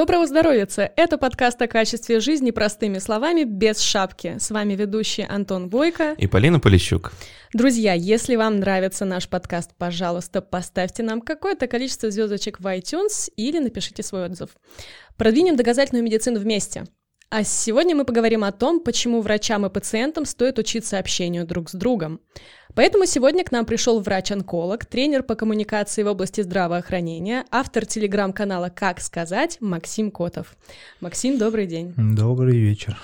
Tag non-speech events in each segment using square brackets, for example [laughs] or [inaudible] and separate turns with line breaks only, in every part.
Доброго здоровья! Это подкаст о качестве жизни простыми словами, без шапки. С вами ведущий Антон Бойко
и Полина Полищук.
Друзья, если вам нравится наш подкаст, пожалуйста, поставьте нам какое-то количество звездочек в iTunes или напишите свой отзыв. Продвинем доказательную медицину вместе. А сегодня мы поговорим о том, почему врачам и пациентам стоит учиться общению друг с другом. Поэтому сегодня к нам пришел врач-онколог, тренер по коммуникации в области здравоохранения, автор телеграм-канала «Как сказать» Максим Котов. Максим, добрый день.
Добрый вечер.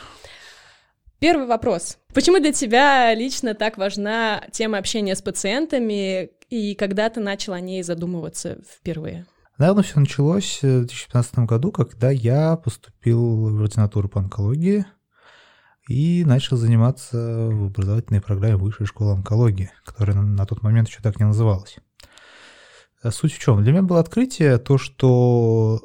Первый вопрос. Почему для тебя лично так важна тема общения с пациентами и когда ты начал о ней задумываться впервые?
Наверное, все началось в 2015 году, когда я поступил в ординатуру по онкологии и начал заниматься в образовательной программе Высшей школы онкологии, которая на тот момент еще так не называлась. А суть в чем? Для меня было открытие то, что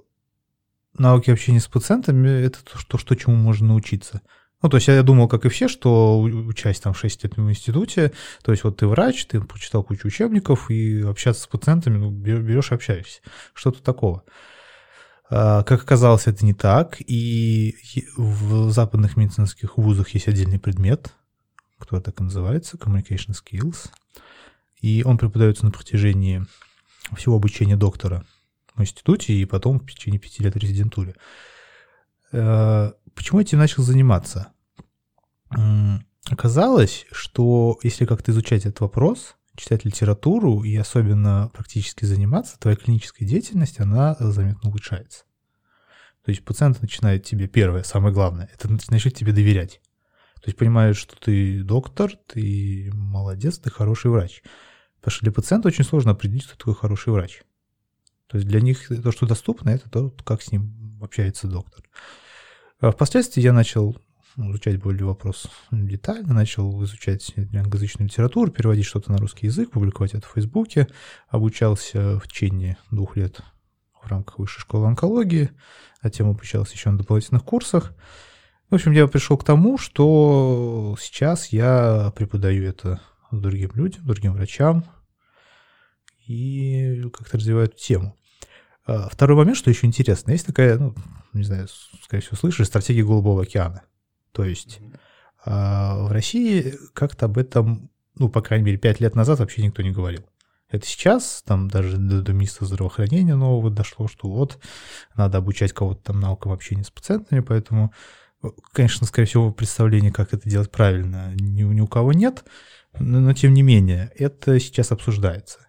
навыки общения с пациентами – это то, что, чему можно научиться – ну, то есть я думал, как и все, что учась там 6 лет в институте, то есть вот ты врач, ты прочитал кучу учебников, и общаться с пациентами, ну, берешь и общаешься. Что-то такого. А, как оказалось, это не так, и в западных медицинских вузах есть отдельный предмет, который так и называется, Communication Skills, и он преподается на протяжении всего обучения доктора в институте и потом в течение пяти лет резидентуре. Почему я этим начал заниматься? Оказалось, что если как-то изучать этот вопрос, читать литературу и особенно практически заниматься, твоя клиническая деятельность, она заметно улучшается. То есть пациент начинает тебе, первое, самое главное, это начинает тебе доверять. То есть понимает, что ты доктор, ты молодец, ты хороший врач. Потому что для пациента очень сложно определить, кто такой хороший врач. То есть для них то, что доступно, это то, как с ним общается доктор. А впоследствии я начал изучать более вопрос детально, начал изучать англоязычную литературу, переводить что-то на русский язык, публиковать это в Фейсбуке, обучался в течение двух лет в рамках высшей школы онкологии, затем обучался еще на дополнительных курсах. В общем, я пришел к тому, что сейчас я преподаю это другим людям, другим врачам и как-то развиваю эту тему. А, второй момент, что еще интересно, есть такая, ну, не знаю, скорее всего, слышишь, стратегия Голубого океана. То есть mm-hmm. в России как-то об этом, ну, по крайней мере, пять лет назад вообще никто не говорил. Это сейчас, там даже до, до министра здравоохранения нового дошло, что вот надо обучать кого-то там наукам общения с пациентами, поэтому, э, конечно, скорее всего, представления, как это делать правильно, ни, ни у кого нет, но, но тем не менее, это сейчас обсуждается.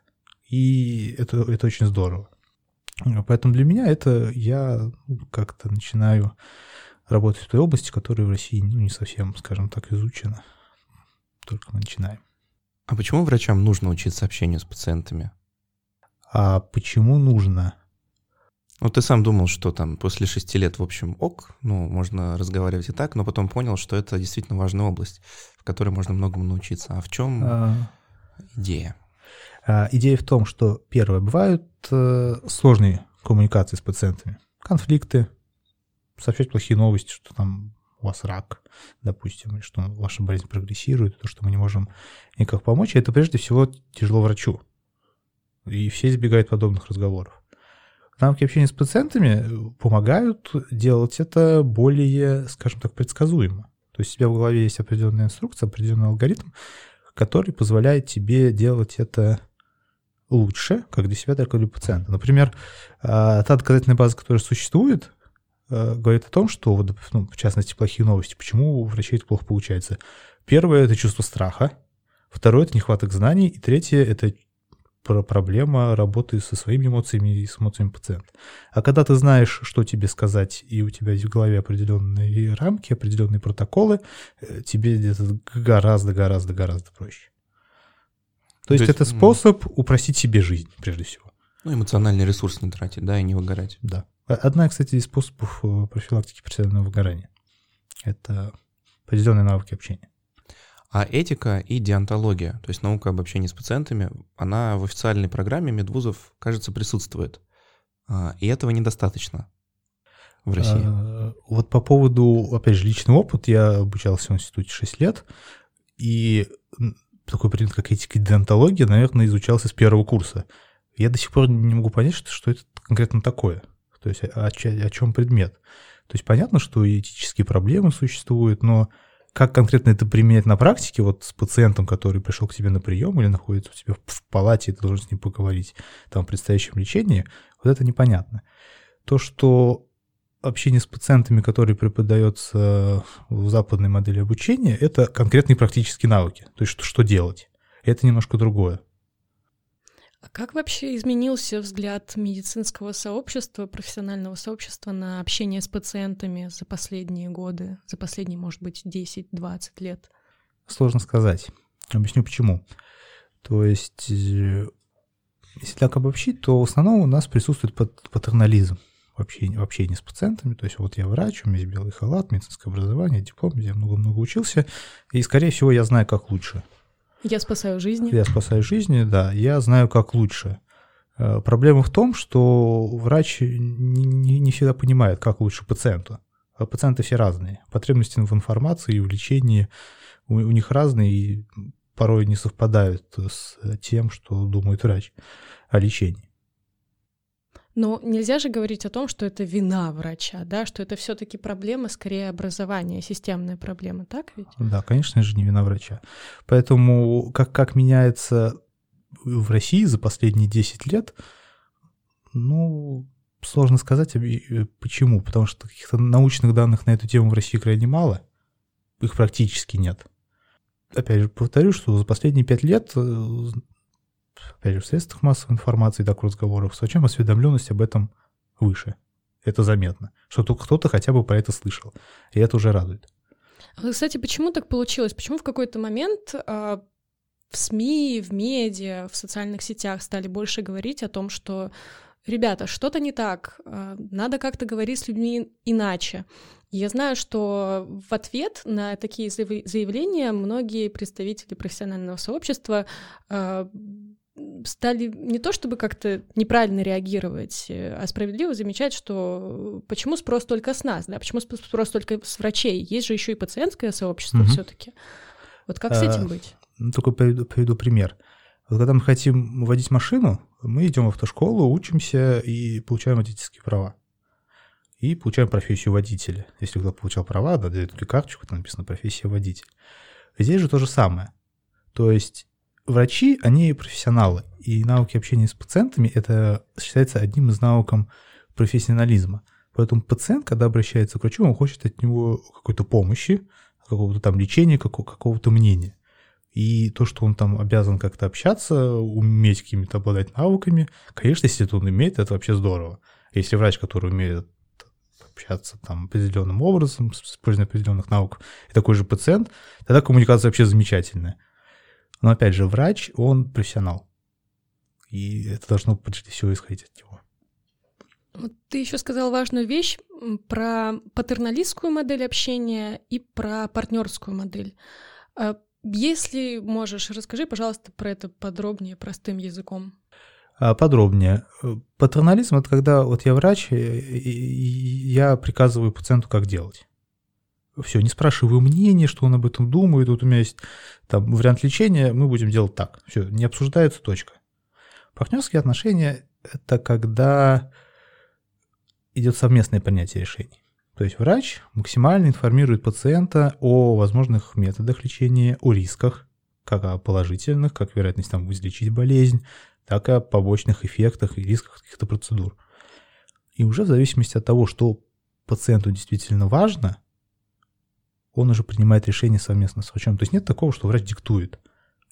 И это, это очень здорово. Поэтому для меня это я как-то начинаю работать в той области, которая в России ну, не совсем, скажем так, изучена. Только мы начинаем.
А почему врачам нужно учиться общению с пациентами?
А почему нужно?
Ну, ты сам думал, что там после шести лет, в общем, ок, ну, можно разговаривать и так, но потом понял, что это действительно важная область, в которой можно многому научиться. А в чем а... идея?
А, идея в том, что, первое, бывают э, сложные коммуникации с пациентами, конфликты, сообщать плохие новости, что там у вас рак, допустим, что ваша болезнь прогрессирует, то, что мы не можем никак помочь, это прежде всего тяжело врачу. И все избегают подобных разговоров. Навыки общения с пациентами помогают делать это более, скажем так, предсказуемо. То есть у тебя в голове есть определенная инструкция, определенный алгоритм, который позволяет тебе делать это лучше, как для себя, так и для пациента. Например, а, та доказательная база, которая существует, Э, говорит о том, что, вот, ну, в частности, плохие новости, почему у врачей это плохо получается. Первое – это чувство страха, второе – это нехваток знаний, и третье – это проблема работы со своими эмоциями и с эмоциями пациента. А когда ты знаешь, что тебе сказать, и у тебя в голове определенные рамки, определенные протоколы, э, тебе это гораздо-гораздо-гораздо проще. То, То есть, есть это способ упростить себе жизнь, прежде всего.
Ну, эмоциональный ресурс не тратить, да, и не выгорать.
Да. Одна, кстати, из способов э, профилактики профессионального выгорания – это определенные навыки общения.
А этика и диантология, то есть наука об общении с пациентами, она в официальной программе медвузов, кажется, присутствует. А, и этого недостаточно в России. А,
вот по поводу, опять же, личный опыт, я обучался в институте 6 лет, и такой предмет, как этика и диантология, наверное, изучался с первого курса. Я до сих пор не могу понять, что, что это конкретно такое. То есть о, о чем предмет. То есть понятно, что этические проблемы существуют, но как конкретно это применять на практике, вот с пациентом, который пришел к тебе на прием или находится у тебя в палате, и ты должен с ним поговорить там, о предстоящем лечении, вот это непонятно. То, что общение с пациентами, которые преподается в западной модели обучения, это конкретные практические навыки. То есть что, что делать. Это немножко другое.
А как вообще изменился взгляд медицинского сообщества, профессионального сообщества на общение с пациентами за последние годы, за последние, может быть, 10-20 лет?
Сложно сказать. Объясню почему. То есть, э, если так обобщить, то в основном у нас присутствует патернализм в общении, в общении с пациентами. То есть вот я врач, у меня есть белый халат, медицинское образование, диплом, я много-много учился, и, скорее всего, я знаю, как лучше.
Я спасаю жизни.
Я спасаю жизни, да. Я знаю, как лучше. Э, проблема в том, что врач не, не, не всегда понимает, как лучше пациенту. А пациенты все разные. Потребности в информации и в лечении у, у них разные и порой не совпадают с тем, что думает врач о лечении.
Но нельзя же говорить о том, что это вина врача, да, что это все-таки проблема скорее образования, системная проблема, так ведь?
Да, конечно же, не вина врача. Поэтому как, как меняется в России за последние 10 лет, ну, сложно сказать, э, почему. Потому что каких-то научных данных на эту тему в России крайне мало. Их практически нет. Опять же, повторю, что за последние пять лет э, опять же, в средствах массовой информации, так разговоров врачом, осведомленность об этом выше. Это заметно, что кто-то хотя бы про это слышал. И это уже радует.
А, кстати, почему так получилось? Почему в какой-то момент э, в СМИ, в медиа, в социальных сетях стали больше говорить о том, что ребята, что-то не так, э, надо как-то говорить с людьми иначе. Я знаю, что в ответ на такие заявления многие представители профессионального сообщества стали не то чтобы как-то неправильно реагировать, э, а справедливо замечать, что почему спрос только с нас, да, почему спрос только с врачей, есть же еще и пациентское сообщество угу. все-таки. Вот как с этим а, быть?
Ну, только приведу, приведу пример. Вот когда мы хотим водить машину, мы идем в автошколу, учимся и получаем водительские права. И получаем профессию водителя. Если кто получал права, да, дают карточку, там написано профессия водитель. Здесь же то же самое. То есть врачи, они профессионалы, и навыки общения с пациентами это считается одним из навыков профессионализма. Поэтому пациент, когда обращается к врачу, он хочет от него какой-то помощи, какого-то там лечения, какого-то мнения. И то, что он там обязан как-то общаться, уметь какими-то обладать навыками, конечно, если это он умеет, это вообще здорово. Если врач, который умеет общаться там определенным образом, с использованием определенных навыков, и такой же пациент, тогда коммуникация вообще замечательная. Но опять же, врач, он профессионал. И это должно прежде всего исходить от него.
Ты еще сказал важную вещь про патерналистскую модель общения и про партнерскую модель. А если можешь, расскажи, пожалуйста, про это подробнее, простым языком.
А, подробнее. Патернализм — это когда вот я врач, и я приказываю пациенту, как делать. Все, не спрашиваю мнение, что он об этом думает. Вот у меня есть там вариант лечения, мы будем делать так. Все, не обсуждается, точка. Партнерские отношения – это когда идет совместное принятие решений. То есть врач максимально информирует пациента о возможных методах лечения, о рисках, как о положительных, как вероятность там излечить болезнь, так и о побочных эффектах и рисках каких-то процедур. И уже в зависимости от того, что пациенту действительно важно, он уже принимает решение совместно с врачом. То есть нет такого, что врач диктует.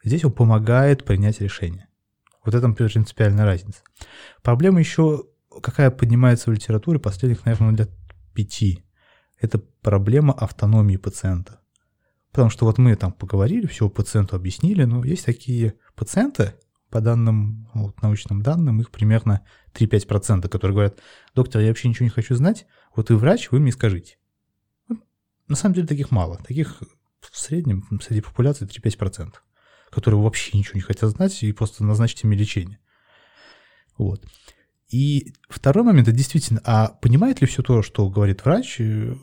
Здесь он помогает принять решение. Вот это принципиальная разница. Проблема еще, какая поднимается в литературе последних, наверное, лет пяти. Это проблема автономии пациента. Потому что вот мы там поговорили, все пациенту объяснили, но есть такие пациенты, по данным, вот, научным данным, их примерно 3-5%, которые говорят, доктор, я вообще ничего не хочу знать, вот вы врач, вы мне скажите. На самом деле таких мало. Таких в среднем среди популяции 3-5%, которые вообще ничего не хотят знать и просто назначить им лечение. Вот. И второй момент, это действительно, а понимает ли все то, что говорит врач, э,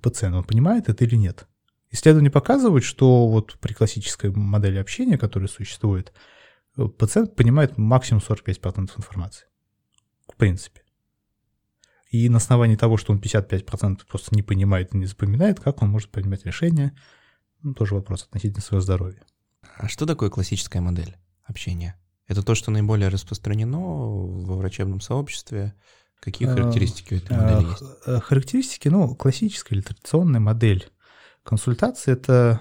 пациент, он понимает это или нет? Исследования показывают, что вот при классической модели общения, которая существует, пациент понимает максимум 45% информации. В принципе. И на основании того, что он 55% просто не понимает и не запоминает, как он может принимать решения, ну, тоже вопрос относительно своего здоровья.
А что такое классическая модель общения? Это то, что наиболее распространено во врачебном сообществе. Какие а, характеристики у этой модели есть?
Э, характеристики, ну, классическая или традиционная модель консультации – это,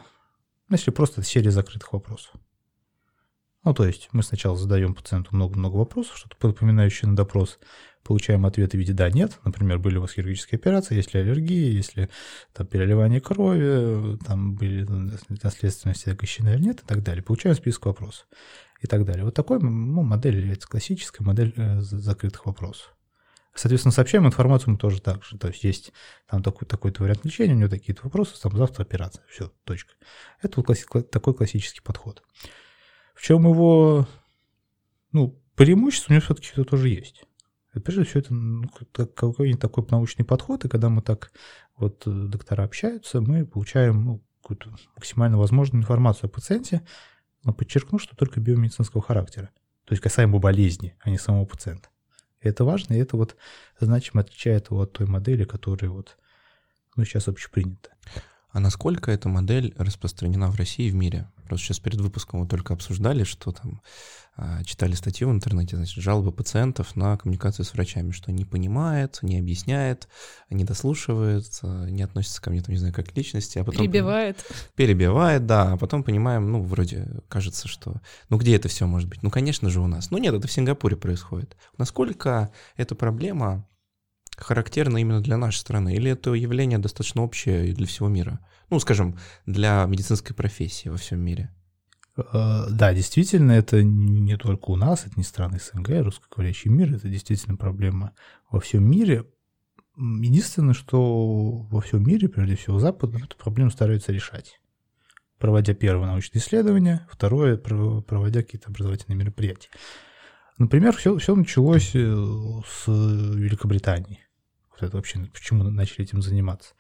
ну, если просто серия закрытых вопросов. Ну, то есть мы сначала задаем пациенту много-много вопросов, что-то напоминающее на допрос, получаем ответы в виде «да», «нет». Например, были у вас хирургические операции, есть ли аллергии, есть ли там переливание крови, там были наследственности огощены или нет и так далее. Получаем список вопросов и так далее. Вот такой ну, модель является классическая модель э, закрытых вопросов. Соответственно, сообщаем информацию мы тоже так же. То есть есть там такой, такой-то вариант лечения, у него такие-то вопросы, там завтра операция. Все, точка. Это вот класси- такой классический подход. В чем его ну, преимущество у него все-таки это тоже есть. И прежде всего, это ну, какой-нибудь такой научный подход, и когда мы так вот э, доктора общаются, мы получаем ну, какую-то максимально возможную информацию о пациенте, но подчеркну, что только биомедицинского характера. То есть касаемо болезни, а не самого пациента. И это важно, и это вот значимо отличает его от той модели, которая вот ну, сейчас общепринята.
А насколько эта модель распространена в России и в мире? Просто сейчас перед выпуском мы только обсуждали, что там а, читали статью в интернете, значит, жалобы пациентов на коммуникацию с врачами, что не понимает, не объясняет, не дослушивает, не относится ко мне, там, не знаю, как к личности, а потом...
Перебивает.
Перебивает, да, а потом понимаем, ну, вроде кажется, что... Ну, где это все может быть? Ну, конечно же, у нас. Ну, нет, это в Сингапуре происходит. Насколько эта проблема характерно именно для нашей страны? Или это явление достаточно общее для всего мира? Ну, скажем, для медицинской профессии во всем мире.
Э, да, действительно, это не только у нас, это не страны СНГ, русскоговорящий мир, это действительно проблема во всем мире. Единственное, что во всем мире, прежде всего Запад, эту проблему стараются решать. Проводя первое научное исследование, второе, проводя какие-то образовательные мероприятия. Например, все, все началось э, с Великобритании вот это вообще, почему начали этим заниматься.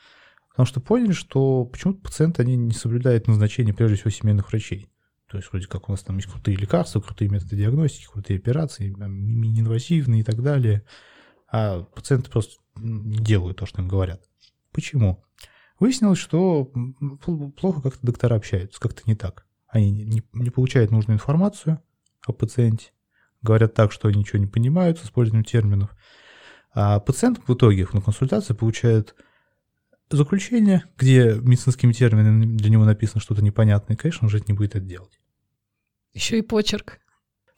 Потому что поняли, что почему-то пациенты, они не соблюдают назначение, прежде всего, семейных врачей. То есть вроде как у нас там есть крутые лекарства, крутые методы диагностики, крутые операции, мини-инвазивные и так далее. А пациенты просто не делают то, что им говорят. Почему? Выяснилось, что плохо как-то доктора общаются, как-то не так. Они не, не получают нужную информацию о пациенте, говорят так, что ничего не понимают с использованием терминов. А пациент в итоге на консультации получает заключение, где медицинскими терминами для него написано что-то непонятное, и, конечно, он же не будет это делать.
Еще и почерк.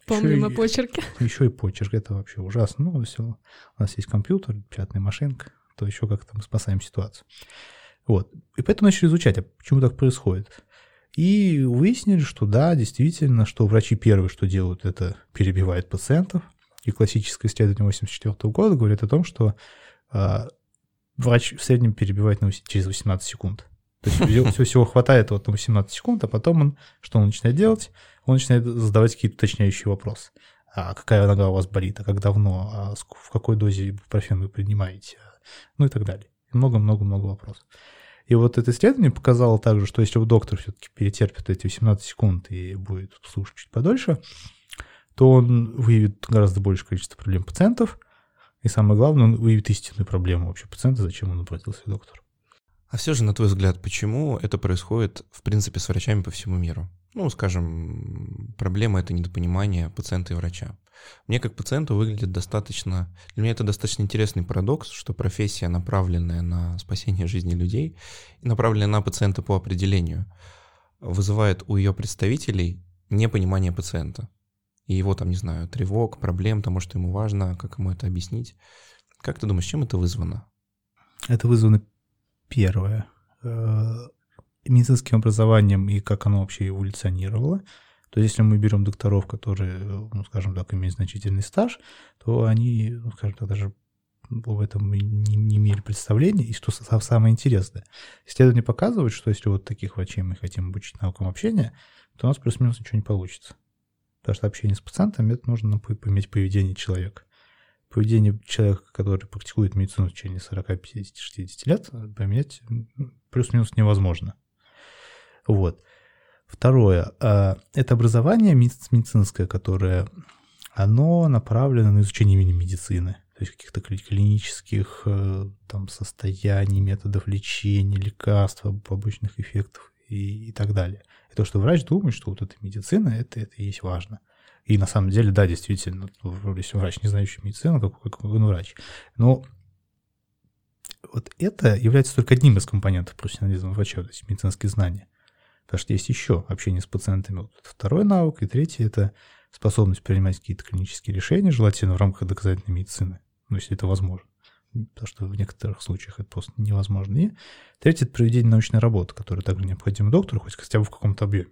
Помним еще о почерке. [laughs]
Еще и почерк, это вообще ужасно. Ну, все, у нас есть компьютер, печатная машинка, то еще как-то мы спасаем ситуацию. Вот. И поэтому начали изучать, а почему так происходит. И выяснили, что да, действительно, что врачи первые, что делают, это перебивают пациентов, и классическое исследование 1984 года говорит о том, что э, врач в среднем перебивает через 18 секунд. То есть всего, хватает вот на 18 секунд, а потом он, что он начинает делать? Он начинает задавать какие-то уточняющие вопросы. А какая нога у вас болит, а как давно, а в какой дозе ибупрофен вы принимаете, ну и так далее. Много-много-много вопросов. И вот это исследование показало также, что если доктор все-таки перетерпит эти 18 секунд и будет слушать чуть подольше, то он выявит гораздо большее количество проблем пациентов, и самое главное, он выявит истинную проблему вообще пациента, зачем он обратился к доктору.
А все же, на твой взгляд, почему это происходит, в принципе, с врачами по всему миру? Ну, скажем, проблема — это недопонимание пациента и врача. Мне как пациенту выглядит достаточно... Для меня это достаточно интересный парадокс, что профессия, направленная на спасение жизни людей, направленная на пациента по определению, вызывает у ее представителей непонимание пациента и его там, не знаю, тревог, проблем, тому, что ему важно, как ему это объяснить. Как ты думаешь, чем это вызвано?
Это вызвано первое э, медицинским образованием и как оно вообще эволюционировало. То есть, если мы берем докторов, которые, ну, скажем так, имеют значительный стаж, то они, ну, скажем так, даже об этом не, не имели представления. И что самое интересное, исследования показывают, что если вот таких врачей мы хотим обучить наукам общения, то у нас плюс-минус ничего не получится. Потому что общение с пациентом, это нужно иметь поведение человека. Поведение человека, который практикует медицину в течение 40, 50, 60 лет, поменять плюс-минус невозможно. Вот. Второе. А, это образование медицинское, которое оно направлено на изучение именно медицины. То то есть каких-то клинических э, там состояний, методов лечения, лекарств, побочных эффектов и, и так далее. И то, что врач думает, что вот эта медицина, это, это и есть важно. И на самом деле, да, действительно, если врач, не знающий медицину, какой, какой он врач. Но вот это является только одним из компонентов профессионализма врача, то есть медицинские знания. Потому что есть еще общение с пациентами. Вот второй навык, и третий – это способность принимать какие-то клинические решения, желательно в рамках доказательной медицины, ну, если это возможно. Потому что в некоторых случаях это просто невозможно. И третье – это проведение научной работы, которая также необходима доктору, хоть хотя бы в каком-то объеме.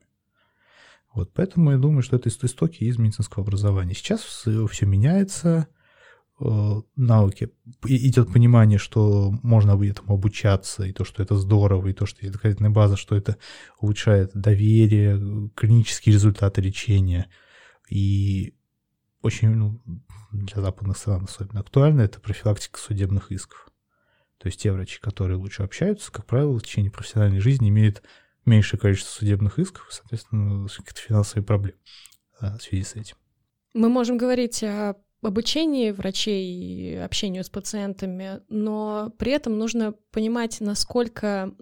Вот, поэтому я думаю, что это истоки из медицинского образования. Сейчас все, меняется, э, науки, идет понимание, что можно этому обучаться, и то, что это здорово, и то, что есть доказательная база, что это улучшает доверие, клинические результаты лечения. И очень, ну, для западных стран особенно актуально, это профилактика судебных исков. То есть те врачи, которые лучше общаются, как правило, в течение профессиональной жизни имеют меньшее количество судебных исков, соответственно, какие-то финансовые проблемы а, в связи с этим.
Мы можем говорить о обучении врачей, общению с пациентами, но при этом нужно понимать, насколько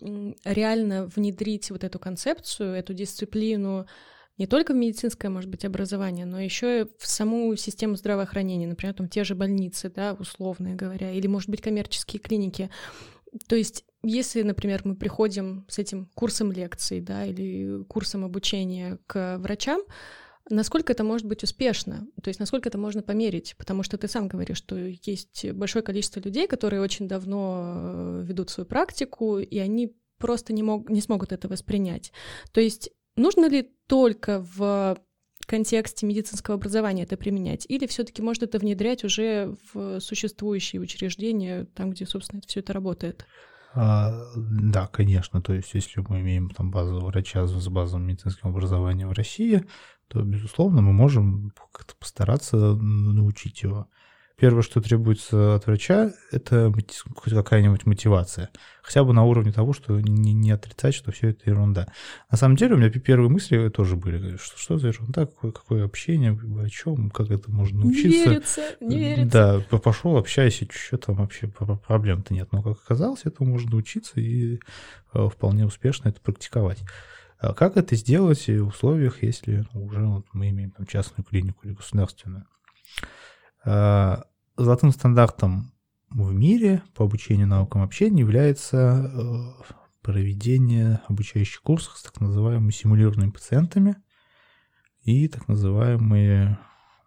реально внедрить вот эту концепцию, эту дисциплину не только в медицинское, может быть, образование, но еще и в саму систему здравоохранения, например, там те же больницы, да, условно говоря, или, может быть, коммерческие клиники. То есть, если, например, мы приходим с этим курсом лекций, да, или курсом обучения к врачам, насколько это может быть успешно, то есть насколько это можно померить, потому что ты сам говоришь, что есть большое количество людей, которые очень давно э, ведут свою практику, и они просто не, мог, не смогут это воспринять. То есть нужно ли только в контексте медицинского образования это применять, или все-таки можно это внедрять уже в существующие учреждения, там, где, собственно, все это работает?
А, да, конечно. То есть, если мы имеем там базу врача с базовым медицинским образованием в России, то, безусловно, мы можем как-то постараться научить его. Первое, что требуется от врача, это хоть какая-нибудь мотивация. Хотя бы на уровне того, что не, не отрицать, что все это ерунда. На самом деле у меня первые мысли тоже были, что, что за ерунда, какое, какое общение, о чем, как это можно научиться.
Не верится, не верится.
Да, пошел, общайся, что там вообще проблем-то нет. Но как оказалось, этому можно научиться и э, вполне успешно это практиковать. А как это сделать в условиях, если уже вот мы имеем там, частную клинику или государственную? А, золотым стандартом в мире по обучению наукам общения является э, проведение обучающих курсов с так называемыми симулированными пациентами и так называемые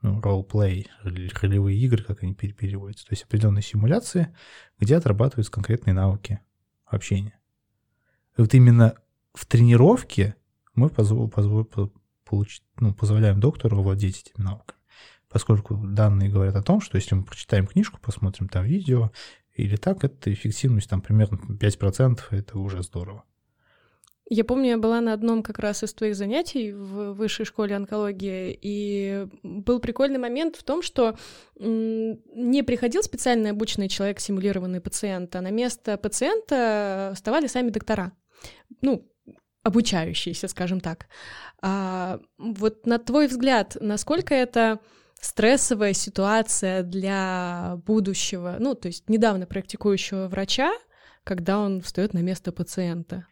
ну, role-play, ролевые игры, как они переводятся, то есть определенные симуляции, где отрабатываются конкретные навыки общения. И вот именно в тренировке мы позво, получ, ну, позволяем доктору владеть этими навыками поскольку данные говорят о том, что если мы прочитаем книжку, посмотрим там видео или так, это эффективность там примерно 5%, это уже здорово.
Я помню, я была на одном как раз из твоих занятий в высшей школе онкологии, и был прикольный момент в том, что не приходил специально обученный человек, симулированный пациент, а на место пациента вставали сами доктора. Ну, обучающиеся, скажем так. А, вот на твой взгляд, насколько это стрессовая ситуация для будущего, ну, то есть недавно практикующего врача, когда он встает на место пациента.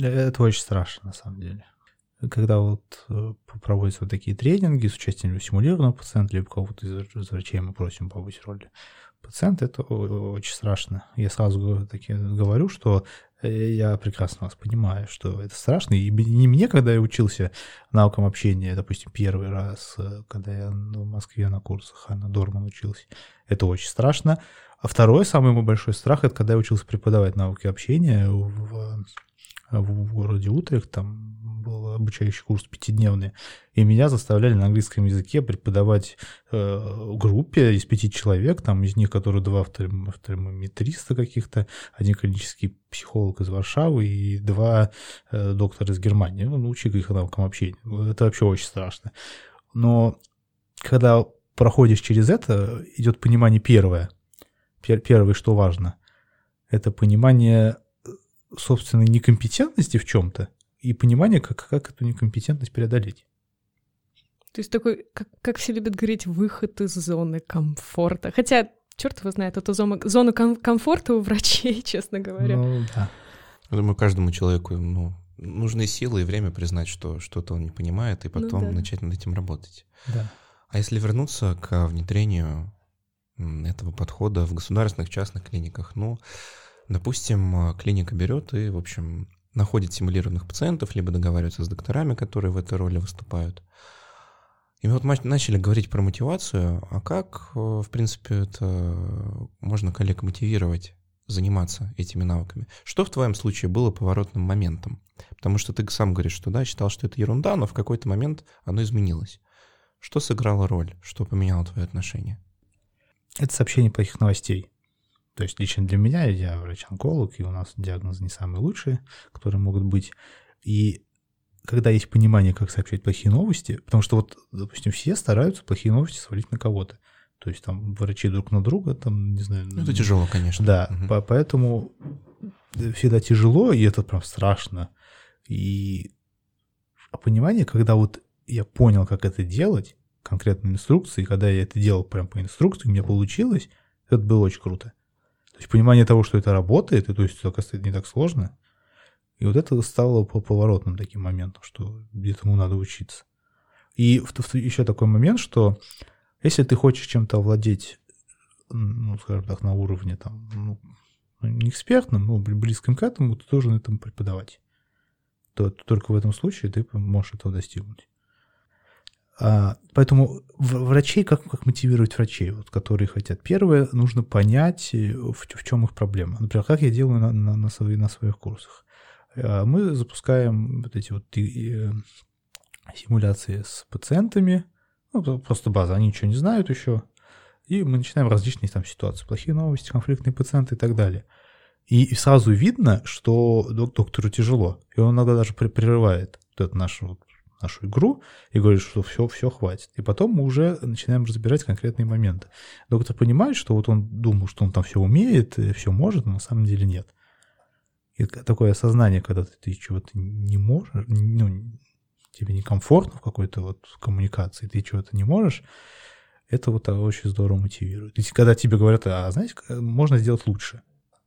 Это очень страшно, на самом деле. Когда вот э, проводятся вот такие тренинги с участием симулированного пациента, либо кого-то из врачей мы просим побыть в роли пациента, это очень страшно. Я сразу таки говорю, что Э, я прекрасно вас понимаю, что это страшно. И не мне, когда я учился наукам общения, допустим, первый раз, э, когда я в Москве на курсах Анна Дорман учился, это очень страшно. А второй, самый мой большой страх, это когда я учился преподавать науки общения в, в городе Утрехт, там был обучающий курс пятидневный, и меня заставляли на английском языке преподавать э, группе из пяти человек, там из них, которые два автометриста каких-то, один клинический психолог из Варшавы и два э, доктора из Германии, ну, научи их навыкам общения. Это вообще очень страшно. Но когда проходишь через это, идет понимание первое. Первое, что важно, это понимание собственной некомпетентности в чем-то, и понимание, как, как эту некомпетентность преодолеть.
То есть такой, как, как все любят говорить, выход из зоны комфорта. Хотя черт его знает, эту зону, зону ком- комфорта у врачей, [laughs] честно говоря.
Ну, да.
Я думаю, каждому человеку ну, нужны силы и время признать, что что-то он не понимает, и потом
Ну да.
начать над этим работать.
Да.
А если вернуться к внедрению этого подхода в государственных частных клиниках, ну, допустим, э, клиника берет и, в общем, находит симулированных пациентов, либо договаривается с докторами, которые в этой роли выступают. И мы вот начали говорить про мотивацию, а как, э, в принципе, это можно коллег мотивировать заниматься этими навыками? Что в твоем случае было поворотным моментом? Потому что ты сам говоришь, что да, считал, что это ерунда, но в какой-то момент оно изменилось. Что сыграло роль? Что поменяло твое отношение?
Это сообщение плохих новостей. То есть лично для меня, я врач-онколог, и у нас диагнозы не самые лучшие, которые могут быть. И когда есть понимание, как сообщать плохие новости, потому что вот, допустим, все стараются плохие новости свалить на кого-то. То есть там врачи друг на друга, там, не знаю...
Ну, это тяжело, конечно.
Да,
Мгм.
по- поэтому всегда тяжело, и это прям страшно. И а понимание, когда вот я понял, как это делать, конкретные инструкции, когда я это делал прям по инструкции, у меня получилось, это было очень круто. То есть понимание того, что это работает, и то есть это, оказывается, не так сложно. И вот это стало по поворотным таким моментом, что этому надо учиться. И еще такой момент, что если ты хочешь чем-то овладеть, ну, скажем так, на уровне там, ну, не экспертном, но бли- близком к этому, ты должен этому преподавать. То, только в этом случае ты можешь этого достигнуть. А, поэтому врачей, как, как мотивировать врачей, вот, которые хотят? Первое, нужно понять, э, в, в чем их проблема. Например, как я делаю на, на, на, свои- на своих курсах. А, Мы запускаем вот эти вот и- э, симуляции с пациентами, ну, про- просто база, они ничего не знают еще, и мы начинаем различные там ситуации, плохие новости, конфликтные пациенты и так далее. И, и сразу видно, что док- доктору тяжело, и он иногда даже прерывает вот эту нашу, вот нашу игру и говорит, что все, все хватит. И потом мы уже начинаем разбирать конкретные моменты. Доктор понимает, что вот он думал, что он там все умеет, все может, но на самом деле нет. И такое осознание, когда ты, ты чего-то не можешь, ну, тебе некомфортно в какой-то вот коммуникации, ты чего-то не можешь, это вот а, очень здорово мотивирует. И когда тебе говорят, а знаете, можно сделать лучше,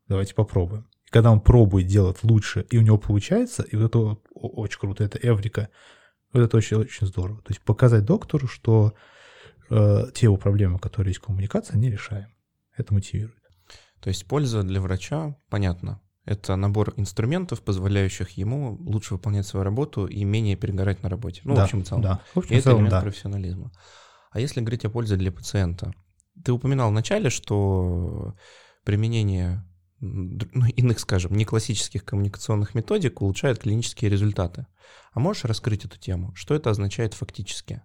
давайте попробуем. И когда он пробует делать лучше, и у него получается, и вот это вот очень круто, это эврика, вот это очень-очень здорово. То есть показать доктору, что э, те его проблемы, которые есть в коммуникации, они решаем. Это мотивирует.
То есть польза для врача, понятно, это набор инструментов, позволяющих ему лучше выполнять свою работу и менее перегорать на работе. Ну,
да,
в общем целом.
Да, в общем и
это
целом,
элемент
да.
профессионализма. А если говорить о пользе для пациента, ты упоминал вначале, что применение ну, иных, скажем, не классических коммуникационных методик улучшает клинические результаты. А можешь раскрыть эту тему? Что это означает фактически?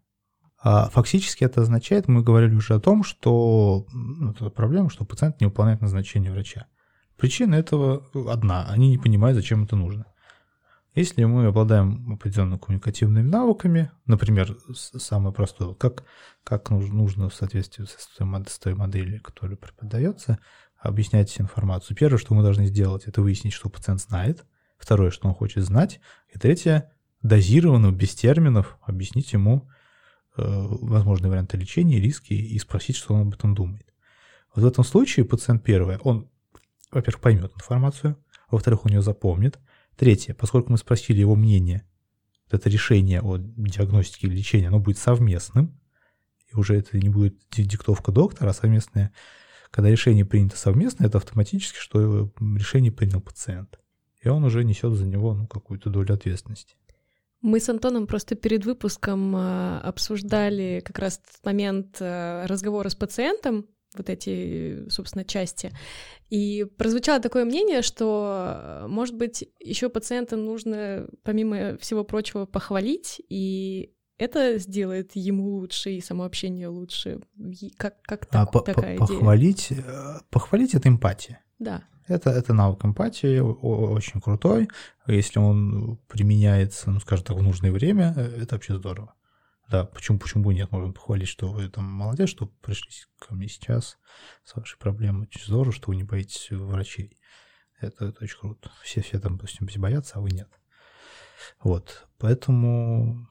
А фактически это означает, мы говорили уже о том, что ну, это проблема, что пациент не выполняет назначение врача. Причина этого одна, они не понимают, зачем это нужно. Если мы обладаем определенными коммуникативными навыками, например, самое простое, как, как нуж- нужно в соответствии с той моделью, которая преподается, объяснять информацию. Первое, что мы должны сделать, это выяснить, что пациент знает. Второе, что он хочет знать. И третье, дозированно, без терминов, объяснить ему э, возможные варианты лечения, риски и спросить, что он об этом думает. Вот в этом случае пациент первое, он, во-первых, поймет информацию, во-вторых, он ее запомнит. Третье, поскольку мы спросили его мнение, вот это решение о диагностике или лечении, оно будет совместным, и уже это не будет ди- диктовка доктора, а совместное. Когда решение принято совместно, это автоматически, что решение принял пациент. И он уже несет за него ну, какую-то долю ответственности.
Мы с Антоном просто перед выпуском э, обсуждали как раз момент э, разговора с пациентом, вот эти, собственно, части. И прозвучало такое мнение, что, э, может быть, еще пациента нужно, помимо всего прочего, похвалить, и это сделает ему лучше и само общение лучше. Как, как
А
так-
по- по-
такая идея?
похвалить, э, похвалить это эмпатия.
Да.
Это, это навык эмпатии, очень крутой. Если он применяется, ну, скажем так, в нужное время, э, это вообще здорово. Да, почему, почему бы нет? Можно похвалить, что вы там молодец, что пришли ко мне сейчас с вашей проблемой. Очень здорово, что вы не боитесь врачей. Это, это очень круто. Все, все там, допустим, боятся, а вы нет. Вот, поэтому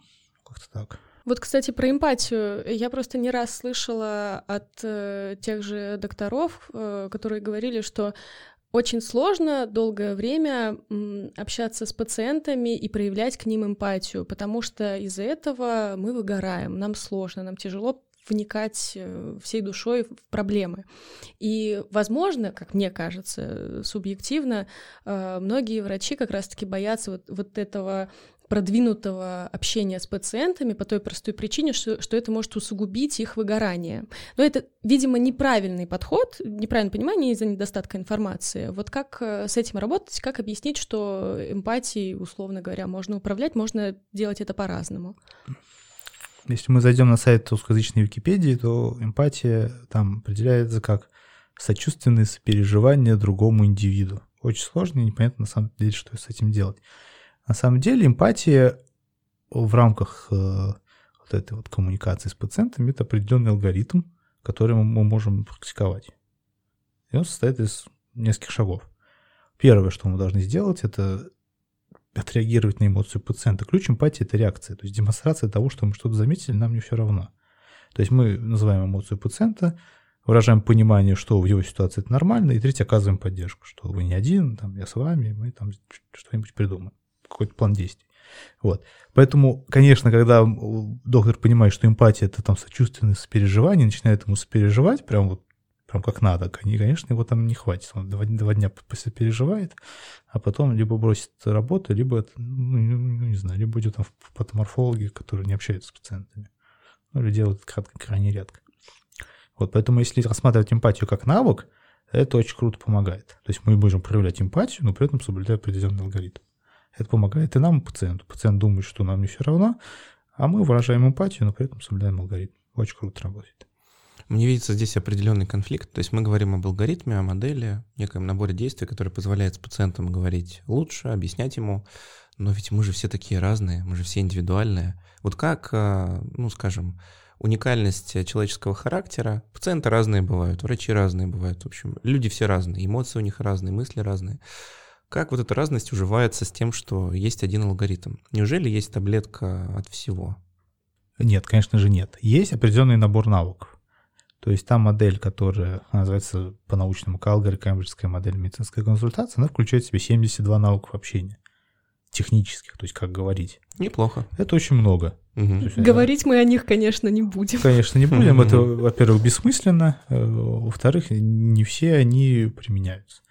как-то так.
Вот, кстати, про эмпатию. Я просто не раз слышала от э, тех же докторов, э, которые говорили, что очень сложно долгое время общаться с пациентами и проявлять к ним эмпатию, потому что из-за этого мы выгораем, нам сложно, нам тяжело вникать э, всей душой в проблемы. И, возможно, как мне кажется, субъективно, э, многие врачи как раз-таки боятся вот, вот этого продвинутого общения с пациентами по той простой причине, что, что это может усугубить их выгорание. Но это, видимо, неправильный подход, неправильное понимание из-за недостатка информации. Вот как э, с этим работать, как объяснить, что эмпатией, условно говоря, можно управлять, можно делать это по-разному?
Если мы зайдем на сайт русскоязычной Википедии, то эмпатия там определяется как сочувственное сопереживание другому индивиду. Очень сложно и непонятно на самом деле, что с этим делать. На самом деле эмпатия в рамках э, вот этой вот коммуникации с пациентами это определенный алгоритм, который мы можем практиковать. И он состоит из нескольких шагов. Первое, что мы должны сделать, это отреагировать на эмоцию пациента. Ключ эмпатии – это реакция, то есть демонстрация того, что мы что-то заметили, нам не все равно. То есть мы называем эмоцию пациента, выражаем понимание, что в его ситуации это нормально, и третье, оказываем поддержку, что вы не один, там, я с вами, мы там что-нибудь придумаем, какой-то план действий. Вот. Поэтому, конечно, когда доктор понимает, что эмпатия – это там сочувственное сопереживание, начинает ему сопереживать, прям вот прям как надо, конечно, его там не хватит. Он два, два дня переживает, а потом либо бросит работу, либо, ну, ну, не знаю, либо идет там в патоморфологи, которые не общаются с пациентами. Ну, или делают крайне редко. Вот, поэтому если рассматривать эмпатию как навык, это очень круто помогает. То есть мы можем проявлять эмпатию, но при этом соблюдая определенный алгоритм. Это помогает и нам, и пациенту. Пациент думает, что нам не все равно, а мы выражаем эмпатию, но при этом соблюдаем алгоритм. Очень круто работает.
Мне видится здесь определенный конфликт. То есть мы говорим об алгоритме, о модели, некоем наборе действий, который позволяет с пациентом говорить лучше, объяснять ему. Но ведь мы же все такие разные, мы же все индивидуальные. Вот как, э, ну, скажем, уникальность человеческого характера. Пациенты разные бывают, врачи разные бывают. В общем, люди все разные, эмоции у них разные, мысли разные. Как вот эта разность уживается с тем, что есть один алгоритм? Неужели есть таблетка от всего?
Нет, конечно же нет. Есть определенный набор навыков. То есть та модель, которая называется по-научному Калгари, Кембриджская модель медицинской консультации, она включает в себя 72 навыков общения технических, то есть как говорить.
Неплохо.
Это очень много.
Угу. Есть, говорить мы о них, конечно, не будем.
Конечно, не будем. [laughs] Это, во-первых, бессмысленно. Э, во-вторых, не все они применяются.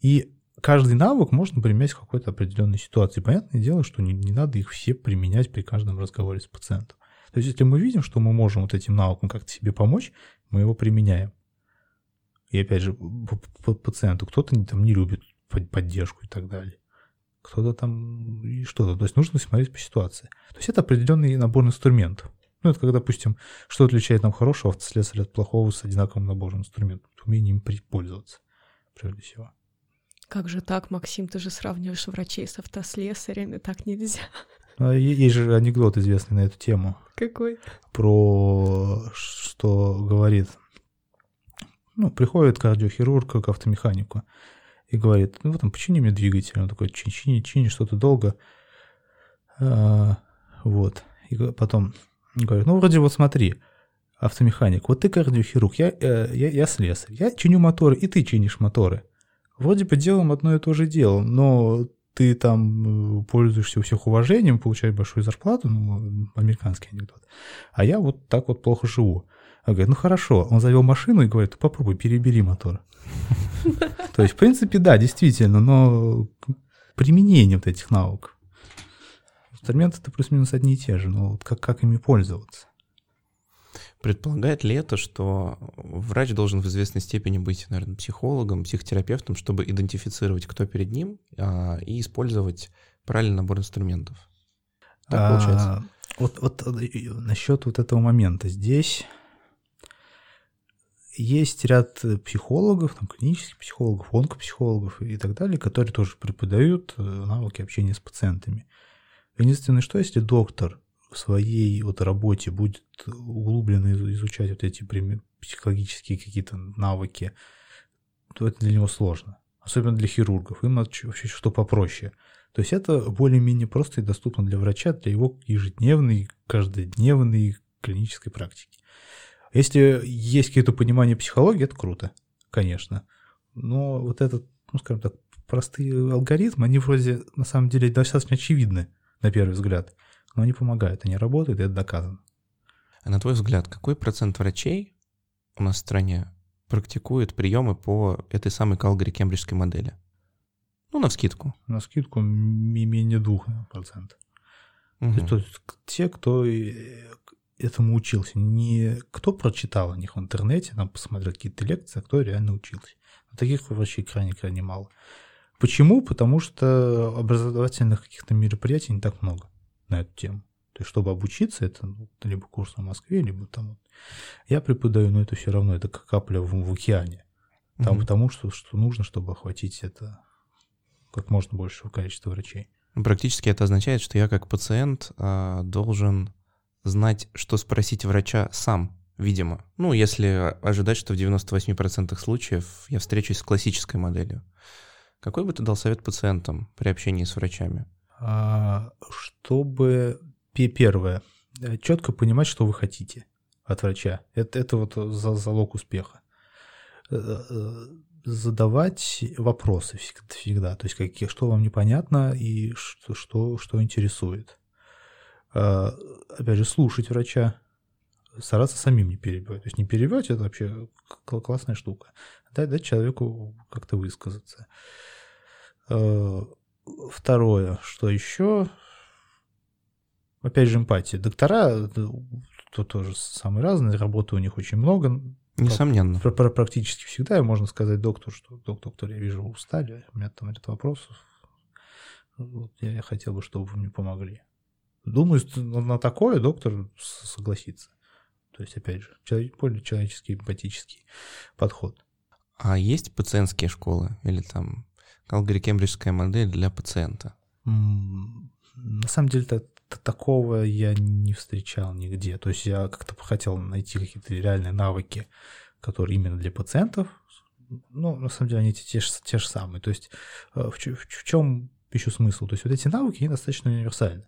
И каждый навык можно применять в какой-то определенной ситуации. Понятное дело, что не, не надо их все применять при каждом разговоре с пациентом. То есть, если мы видим, что мы можем вот этим навыком как-то себе помочь, мы его применяем. И опять же, по пациенту кто-то там не любит поддержку и так далее. Кто-то там и что-то. То есть нужно смотреть по ситуации. То есть это определенный набор инструментов. Ну, это когда, допустим, что отличает нам хорошего автослесаря от плохого с одинаковым набором инструментов. Умение им пользоваться, прежде всего.
Как же так, Максим? Ты же сравниваешь врачей с автослесарями. Так нельзя.
А, есть же анекдот известный на эту тему.
Какой?
Про что говорит, ну, приходит кардиохирург к автомеханику и говорит, ну, вот там, почини мне двигатель. Он такой, чини, чини, чини что-то долго. А, вот. И потом говорит, ну, вроде вот смотри, автомеханик, вот ты кардиохирург, я, э, я, я слесарь, я чиню моторы, и ты чинишь моторы. Вроде бы делаем одно и то же дело, но ты там э, пользуешься у всех уважением, получаешь большую зарплату, ну, американский анекдот, а я вот так вот плохо живу. Он говорит, ну хорошо, он завел машину и говорит, попробуй, перебери мотор. То есть, в принципе, да, действительно, но применение вот этих навыков. Инструменты это плюс-минус одни и те же, но вот как, как ими пользоваться?
Предполагает ли это, что врач должен в известной степени быть, наверное, психологом, психотерапевтом, чтобы идентифицировать, кто перед ним, а, и использовать правильный набор инструментов?
Так а, получается? Вот, вот насчет вот этого момента. Здесь есть ряд психологов, там, клинических психологов, онкопсихологов и так далее, которые тоже преподают э, навыки общения с пациентами. Единственное, что если доктор в своей вот работе будет углубленно изучать вот эти психологические какие-то навыки, то это для него сложно. Особенно для хирургов. Им вообще что попроще. То есть это более-менее просто и доступно для врача, для его ежедневной, каждодневной клинической практики. Если есть какие-то понимания психологии, это круто, конечно. Но вот этот, ну, скажем так, простые алгоритмы, они вроде на самом деле достаточно очевидны на первый взгляд, но они помогают, они работают, и это доказано.
А на твой взгляд, какой процент врачей у нас в стране практикует приемы по этой самой Калгари-Кембриджской модели? Ну, на скидку.
На скидку менее 2%. Угу. То есть те, кто этому учился. Не кто прочитал о них в интернете, там посмотрел какие-то лекции, а кто реально учился. Но таких врачей крайне-крайне мало. Почему? Потому что образовательных каких-то мероприятий не так много на эту тему. То есть, чтобы обучиться, это ну, либо курс в Москве, либо там. Я преподаю, но это все равно, это как капля в, в океане. Там, угу. Потому что, что нужно, чтобы охватить это как можно большего количества врачей.
Практически это означает, что я как пациент а, должен знать, что спросить врача сам, видимо. Ну, если ожидать, что в 98% случаев я встречусь с классической моделью. Какой бы ты дал совет пациентам при общении с врачами?
А, чтобы первое, четко понимать, что вы хотите от врача. Это, это вот залог успеха. Э, э, задавать вопросы всегда, то есть какие, что вам непонятно и что, что, что интересует. А, опять же, слушать врача, стараться самим не перебивать. То есть не перебивать это вообще классная штука. Дать, дать человеку как-то высказаться. Второе, что еще? Опять же, эмпатия. Доктора тут тоже самые разные, работы у них очень много.
Несомненно.
Про, про, практически всегда можно сказать доктору, что доктор, я вижу, вы устали, у меня там ряд вопросов. Вот, я хотел бы, чтобы вы мне помогли. Думаю, на такое доктор согласится. То есть, опять же, человек, более человеческий, эмпатический подход.
А есть пациентские школы или там Калгари-Кембриджская модель для пациента?
На самом деле, -то, такого я не встречал нигде. То есть я как-то хотел найти какие-то реальные навыки, которые именно для пациентов. Ну, на самом деле, они те, те, же, те же самые. То есть э, в, в, в чем еще смысл? То есть вот эти навыки, они достаточно универсальны.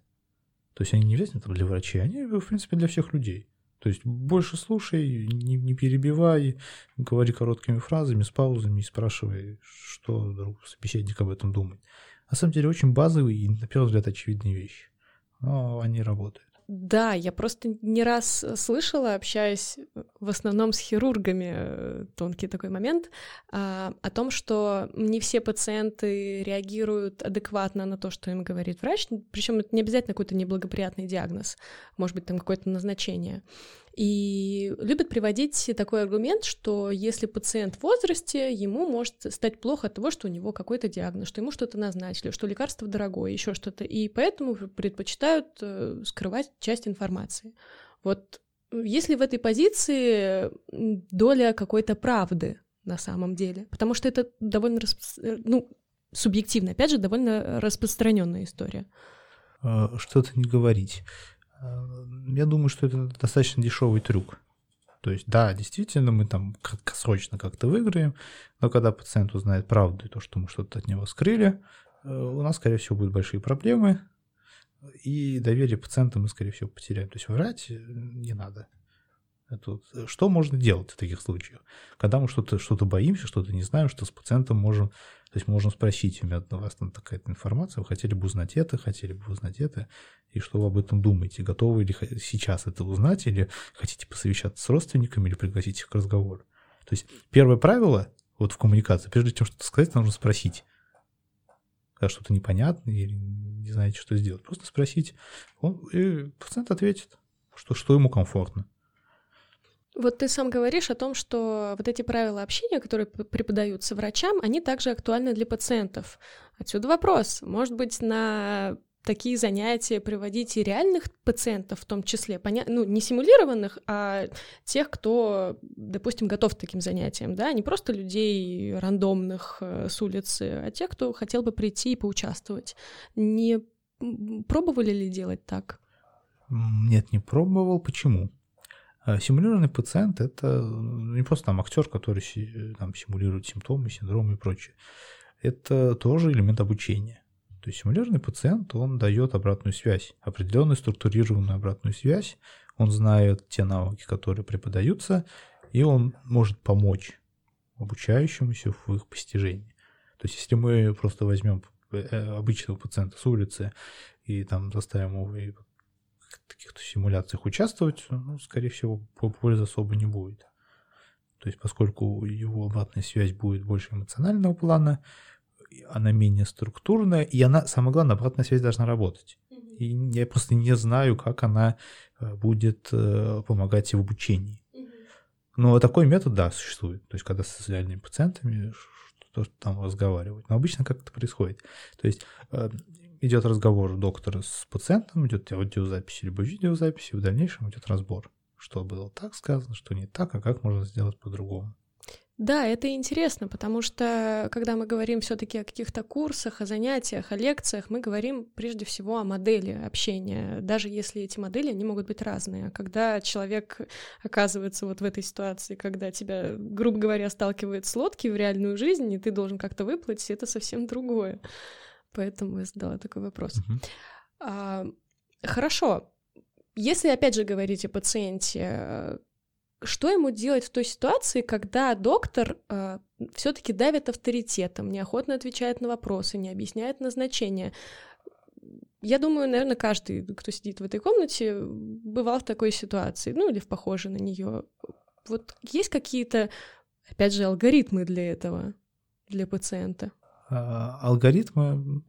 То есть они не обязательно там для врачей, они, в принципе, для всех людей. То есть больше слушай, не, не перебивай, говори короткими фразами, с паузами и спрашивай, что друг собеседник об этом думает. На самом деле очень базовые и, на первый взгляд, очевидные вещи. Но они работают.
Да, я просто не раз слышала, общаясь в основном с хирургами, э, тонкий такой момент, а, о том, что не все пациенты реагируют адекватно на то, что им говорит врач, причем это не обязательно какой-то неблагоприятный диагноз, может быть, там какое-то назначение. И любят приводить такой аргумент, что если пациент в возрасте, ему может стать плохо от того, что у него какой-то диагноз, что ему что-то назначили, что лекарство дорогое, еще что-то, и поэтому предпочитают э, скрывать часть информации. Вот если в этой позиции доля какой-то правды на самом деле, потому что это довольно, э, ну, субъективно, опять же, довольно распространенная история.
А, что-то не говорить. Э, я думаю, что это достаточно дешевый трюк. То есть, да, действительно, мы там краткосрочно как-то выиграем, но когда пациент узнает правду и то, что мы что-то от него скрыли, э, у нас, скорее всего, будут большие проблемы, и доверие пациента мы, скорее всего, потеряем. То есть врать э, не надо. Это э, что можно делать в таких случаях? Когда мы что-то что боимся, что-то не знаем, что с пациентом можем, то есть можем спросить, у меня у вас там такая информация, вы хотели бы узнать это, хотели бы узнать это, и что вы об этом думаете? Готовы ли сейчас это узнать, или хотите посовещаться с родственниками, или пригласить их к разговору? То есть первое правило вот в коммуникации, прежде чем что-то сказать, нужно спросить. Когда что-то непонятно или не знаете, что сделать, просто спросить. Он, и пациент ответит, что, что ему комфортно.
Вот ты сам говоришь о том, что вот эти правила общения, которые преподаются врачам, они также актуальны для пациентов. Отсюда вопрос. Может быть, на такие занятия приводить и реальных пациентов в том числе, поня... ну, не симулированных, а тех, кто, допустим, готов к таким занятиям, да, не просто людей рандомных э, с улицы, а тех, кто хотел бы прийти и поучаствовать. Не пробовали ли делать так?
Нет, не пробовал. Почему? А симулированный пациент – это не просто там актер, который там, симулирует симптомы, синдромы и прочее. Это тоже элемент обучения. То есть симулированный пациент, он дает обратную связь, определенную структурированную обратную связь, он знает те навыки, которые преподаются, и он может помочь обучающемуся в их постижении. То есть если мы просто возьмем э, обычного пациента с улицы и там заставим его каких-то симуляциях участвовать, ну, скорее всего, пользы особо не будет. То есть поскольку его обратная связь будет больше эмоционального плана, она менее структурная, и она, самое главное, обратная связь должна работать. И я просто не знаю, как она э, будет э, помогать в обучении. Но такой метод, да, существует. То есть, когда с социальными пациентами что-то там разговаривать. Но обычно как это происходит? То есть, э, идет разговор доктора с пациентом, идет аудиозапись либо видеозапись, и в дальнейшем идет разбор, что было так сказано, что не так, а как можно сделать по-другому.
Да, это интересно, потому что когда мы говорим все-таки о каких-то курсах, о занятиях, о лекциях, мы говорим прежде всего о модели общения, даже если эти модели, они могут быть разные. А когда человек оказывается вот в этой ситуации, когда тебя, грубо говоря, сталкивает с лодки в реальную жизнь, и ты должен как-то выплыть, это совсем другое. Поэтому я задала такой вопрос. Uh-huh. А, хорошо. Если опять же говорить о пациенте, что ему делать в той ситуации, когда доктор э, все-таки давит авторитетом, неохотно отвечает на вопросы, не объясняет назначение? Я думаю, наверное, каждый, кто сидит в этой комнате, бывал в такой ситуации, ну или в похожей на нее. Вот есть какие-то, опять же, алгоритмы для этого, для пациента?
А, алгоритмы,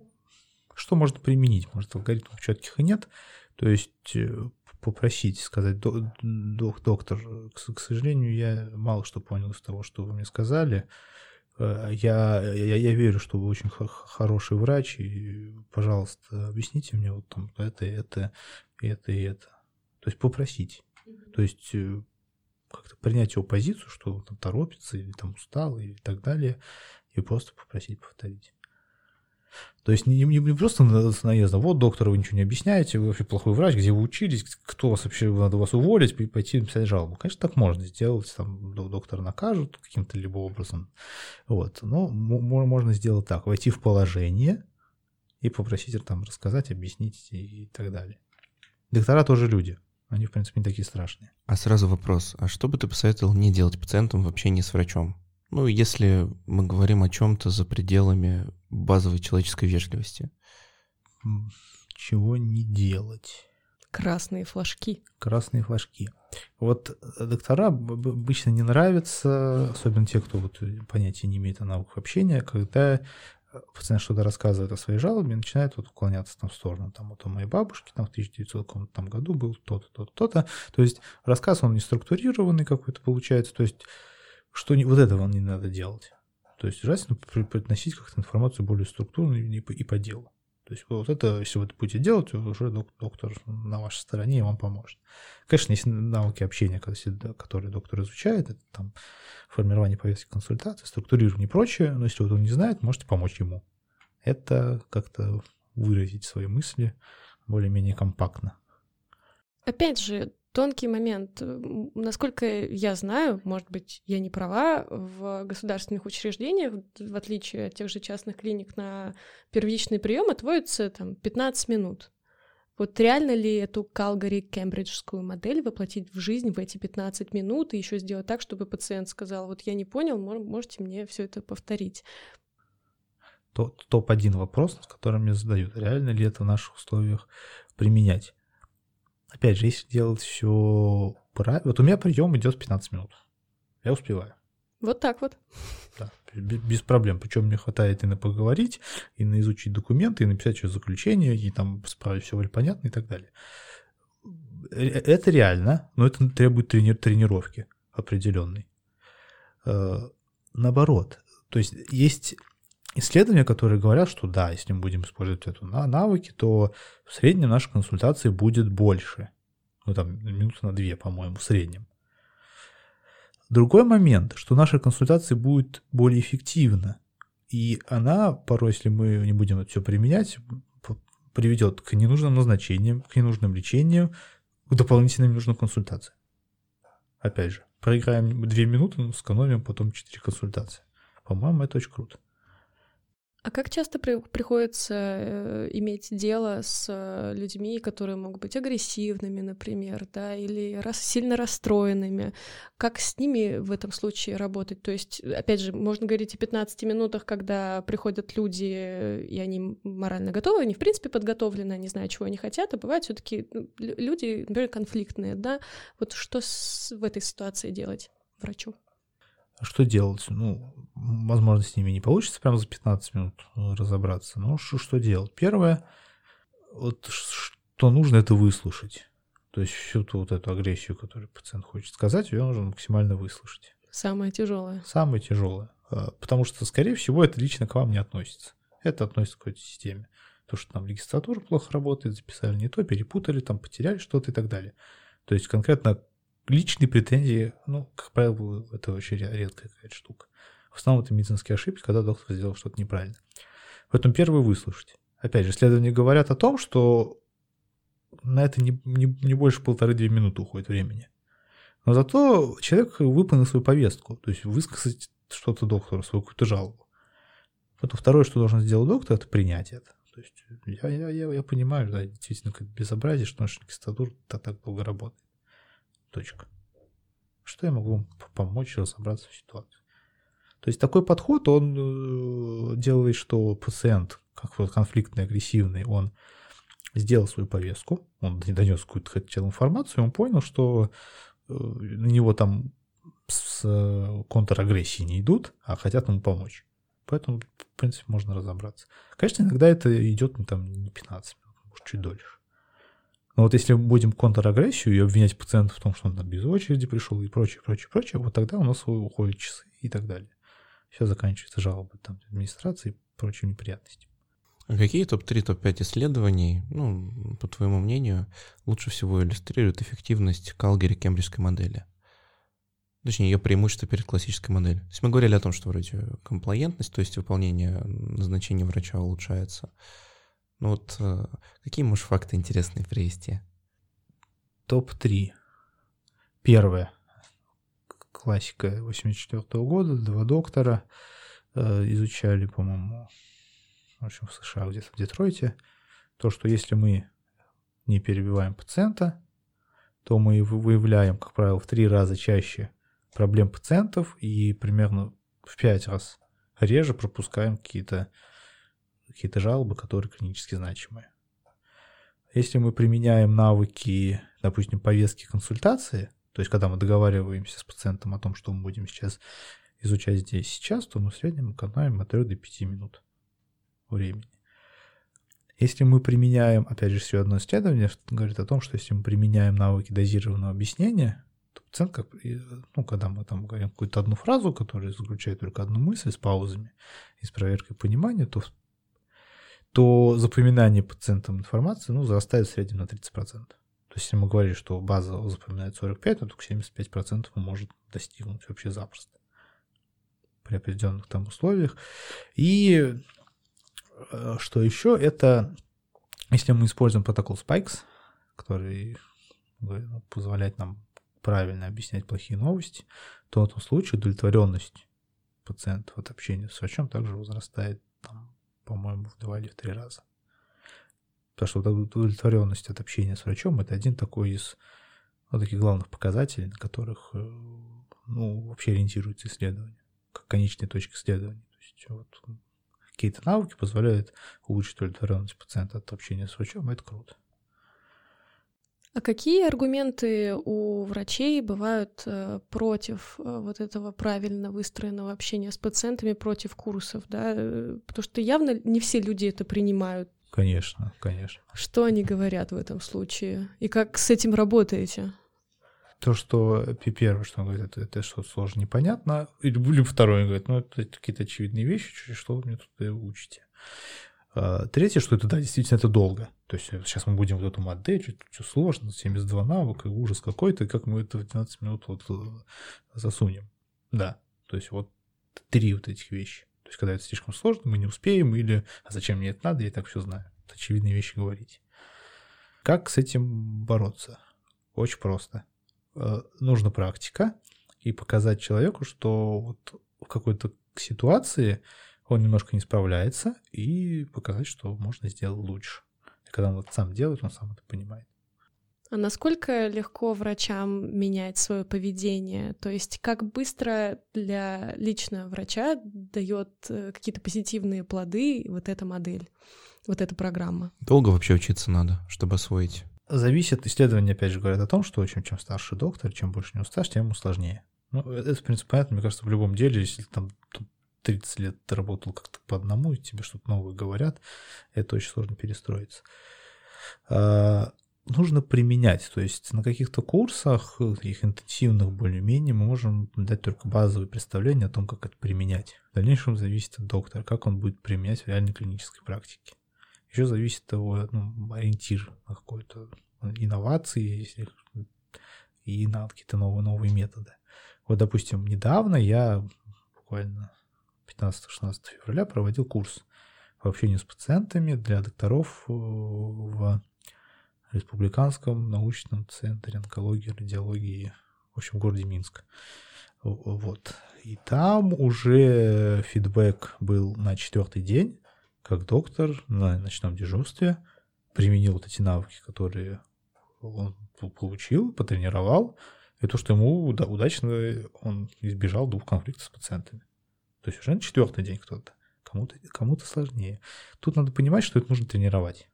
что можно применить? Может, алгоритмов четких и нет. То есть э, попросить, сказать, док, доктор, к, сожалению, я мало что понял из того, что вы мне сказали. Э, я, я, я верю, что вы очень хороший врач, и, пожалуйста, объясните мне вот там это, это, это и это. То есть попросить. То есть э, как-то принять его позицию, что он там торопится, или там устал, и так далее, и просто попросить повторить. То есть не, не, не просто наездом, вот доктор, вы ничего не объясняете, вы вообще плохой врач, где вы учились, кто вас вообще, надо вас уволить, пойти написать жалобу. Конечно, так можно сделать, там доктора накажут каким-то либо образом. Вот. Но можно сделать так, войти в положение и попросить там рассказать, объяснить и так далее. Доктора тоже люди. Они, в принципе, не такие страшные.
А сразу вопрос. А что бы ты посоветовал не делать пациентам в общении с врачом? Ну, если мы говорим о чем-то за пределами базовой человеческой вежливости.
Чего не делать?
Красные флажки.
Красные флажки. Вот доктора обычно не нравятся, особенно те, кто вот понятия не имеет о науках общения, когда пациент что-то рассказывает о своей жалобе, начинает вот уклоняться там в сторону. Там вот у моей бабушки там в 1900 там, году был то-то, то-то, то-то. То есть рассказ он не структурированный какой-то получается. То есть что не, вот этого не надо делать. То есть желательно приносить как-то информацию более структурную и и по делу. То есть вот это, если вы это будете делать, уже доктор на вашей стороне и вам поможет. Конечно, есть навыки общения, которые доктор изучает, это там формирование повестки консультации, структурирование и прочее, но если вот он не знает, можете помочь ему. Это как-то выразить свои мысли более-менее компактно.
Опять же, тонкий момент. Насколько я знаю, может быть, я не права, в государственных учреждениях, в отличие от тех же частных клиник, на первичный прием отводится там 15 минут. Вот реально ли эту Калгари кембриджскую модель воплотить в жизнь в эти 15 минут и еще сделать так, чтобы пациент сказал, вот я не понял, можете мне все это повторить?
Топ-1 вопрос, который мне задают. Реально ли это в наших условиях применять? Опять же, если делать все правильно... Вот у меня прием идет 15 минут. Я успеваю.
Вот так вот.
Да, без проблем. Причем мне хватает и на поговорить, и на изучить документы, и написать что заключение, и там справить все понятно и так далее. Это реально, но это требует трени- тренировки определенной. Э, наоборот, то есть есть исследования, которые говорят, что да, если мы будем использовать эту навыки, то в среднем наша консультация будет больше. Ну, там, минуты на две, по-моему, в среднем. Другой момент, что наша консультация будет более эффективна. И она, порой, если мы не будем это все применять, приведет к ненужным назначениям, к ненужным лечениям, к дополнительным ненужным консультациям. Опять же, проиграем две минуты, сэкономим потом четыре консультации. По-моему, это очень круто.
А как часто при, приходится э, иметь дело с э, людьми, которые могут быть агрессивными, например, да, или рас, сильно расстроенными? Как с ними в этом случае работать? То есть, опять же, можно говорить о 15 минутах, когда приходят люди, и они морально готовы, они, в принципе, подготовлены, они знают, чего они хотят, а бывают все таки ну, люди, например, конфликтные, да? Вот что в этой ситуации делать врачу?
Что делать? Ну, возможно, с ними не получится прямо за 15 минут разобраться. Но что, что делать? Первое, вот что нужно, это выслушать. То есть всю ту вот эту агрессию, которую пациент хочет сказать, ее нужно максимально выслушать.
Самое тяжелое.
Самое тяжелое. А, потому что, скорее всего, это лично к вам не относится. Это относится к какой-то системе. То, что там регистратура плохо работает, записали не то, перепутали, там потеряли что-то и так далее. То есть конкретно личные претензии, ну, как правило, это очень редкая какая-то штука. В основном это медицинские ошибки, когда доктор сделал что-то неправильно. Поэтому первое выслушать. Опять же, исследования говорят о том, что на это не, не, не больше полторы-две минуты уходит времени. Но зато человек выполнил свою повестку, то есть высказать что-то доктору, свою какую-то жалобу. Потом второе, что должен сделать доктор, это принять это. То есть я, я, я, я понимаю, да, действительно, как безобразие, что наша регистратура так долго работает. Точка. Что я могу помочь разобраться в ситуации? То есть такой подход, он э, делает, что пациент, как вот конфликтный, агрессивный, он сделал свою повестку, он донес какую-то хотел информацию, он понял, что э, на него там с э, контрагрессии не идут, а хотят ему помочь. Поэтому, в принципе, можно разобраться. Конечно, иногда это идет ну, там, не 15 минут, может, чуть дольше. Но вот если будем контрагрессию и обвинять пациента в том, что он там без очереди пришел и прочее, прочее, прочее, вот тогда у нас уходят часы и так далее. Все заканчивается жалобой там, администрации и прочими неприятностями.
А какие топ-3, топ-5 исследований, ну, по твоему мнению, лучше всего иллюстрируют эффективность Калгари-Кембриджской модели? Точнее, ее преимущество перед классической моделью. То есть мы говорили о том, что вроде комплаентность, то есть выполнение назначения врача улучшается. Ну вот э, какие можешь факты интересные привести?
Топ-3. Первое. Классика 84 -го года, два доктора э, изучали, по-моему, в общем, в США, где-то в Детройте, то, что если мы не перебиваем пациента, то мы выявляем, как правило, в три раза чаще проблем пациентов и примерно в пять раз реже пропускаем какие-то какие-то жалобы, которые клинически значимые. Если мы применяем навыки, допустим, повестки консультации, то есть когда мы договариваемся с пациентом о том, что мы будем сейчас изучать здесь сейчас, то мы в среднем экономим от 3 до 5 минут времени. Если мы применяем, опять же, еще одно исследование говорит о том, что если мы применяем навыки дозированного объяснения, то пациент, как, ну, когда мы там говорим какую-то одну фразу, которая заключает только одну мысль с паузами и с проверкой понимания, то то запоминание пациентам информации ну, зарастает в среднем на 30%. То есть, если мы говорим, что база запоминает 45, то только 75% он может достигнуть вообще запросто при определенных там условиях. И э, что еще, это если мы используем протокол Spikes, который ну, позволяет нам правильно объяснять плохие новости, то в этом случае удовлетворенность пациентов от общения с врачом также возрастает там, по-моему, в два или в три раза. Потому что удовлетворенность от общения с врачом это один такой из вот таких главных показателей, на которых э, ну, вообще ориентируется исследование, как конечная точка исследования. То есть вот какие-то навыки позволяют улучшить удовлетворенность пациента от общения с врачом, это круто.
А какие аргументы у врачей бывают э, против э, вот этого правильно выстроенного общения с пациентами, против курсов, да? Э, потому что явно не все люди это принимают.
Конечно, конечно.
Что они говорят в этом случае? И как с этим работаете?
То, что первое, что он говорит, это, это что-то сложно непонятно. Или, или второе, он говорит, ну, это какие-то очевидные вещи, что вы мне тут учите. А, третье, что это, да, действительно, это долго. То есть сейчас мы будем вот эту модель, что, что сложно, 72 навыка, ужас какой-то, как мы это в 12 минут вот э, засунем. Да, то есть вот три вот этих вещи. То есть когда это слишком сложно, мы не успеем, или а зачем мне это надо, я так все знаю. Это очевидные вещи говорить. Как с этим бороться? Очень просто. Э, нужна практика и показать человеку, что вот в какой-то ситуации он немножко не справляется, и показать, что можно сделать лучше. И когда он вот сам делает, он сам это понимает.
А насколько легко врачам менять свое поведение? То есть как быстро для лично врача дает э, какие-то позитивные плоды вот эта модель, вот эта программа?
Долго вообще учиться надо, чтобы освоить?
Зависит, исследования опять же говорят о том, что чем, чем старше доктор, чем больше у него стаж, тем ему сложнее. Ну, э, это, в принципе, понятно, мне кажется, в любом деле, если там 30 лет ты работал как-то по одному, и тебе что-то новое говорят, это очень сложно перестроиться. А, нужно применять. То есть на каких-то курсах, их интенсивных более-менее, мы можем дать только базовое представление о том, как это применять. В дальнейшем зависит от доктора, как он будет применять в реальной клинической практике. Еще зависит от его ну, ориентир на какой-то инновации и на какие-то новые, новые методы. Вот, допустим, недавно я буквально 15-16 февраля проводил курс по общению с пациентами для докторов э, в Республиканском научном центре онкологии и радиологии, в общем, городе Минск. Вот. И там уже фидбэк был на четвертый день, как доктор на ночном дежурстве применил вот эти навыки, которые он получил, потренировал, и то, что ему удачно он избежал двух конфликтов с пациентами. То есть уже на четвертый день кто-то. Кому-то кому сложнее. Тут надо понимать, что это нужно тренировать.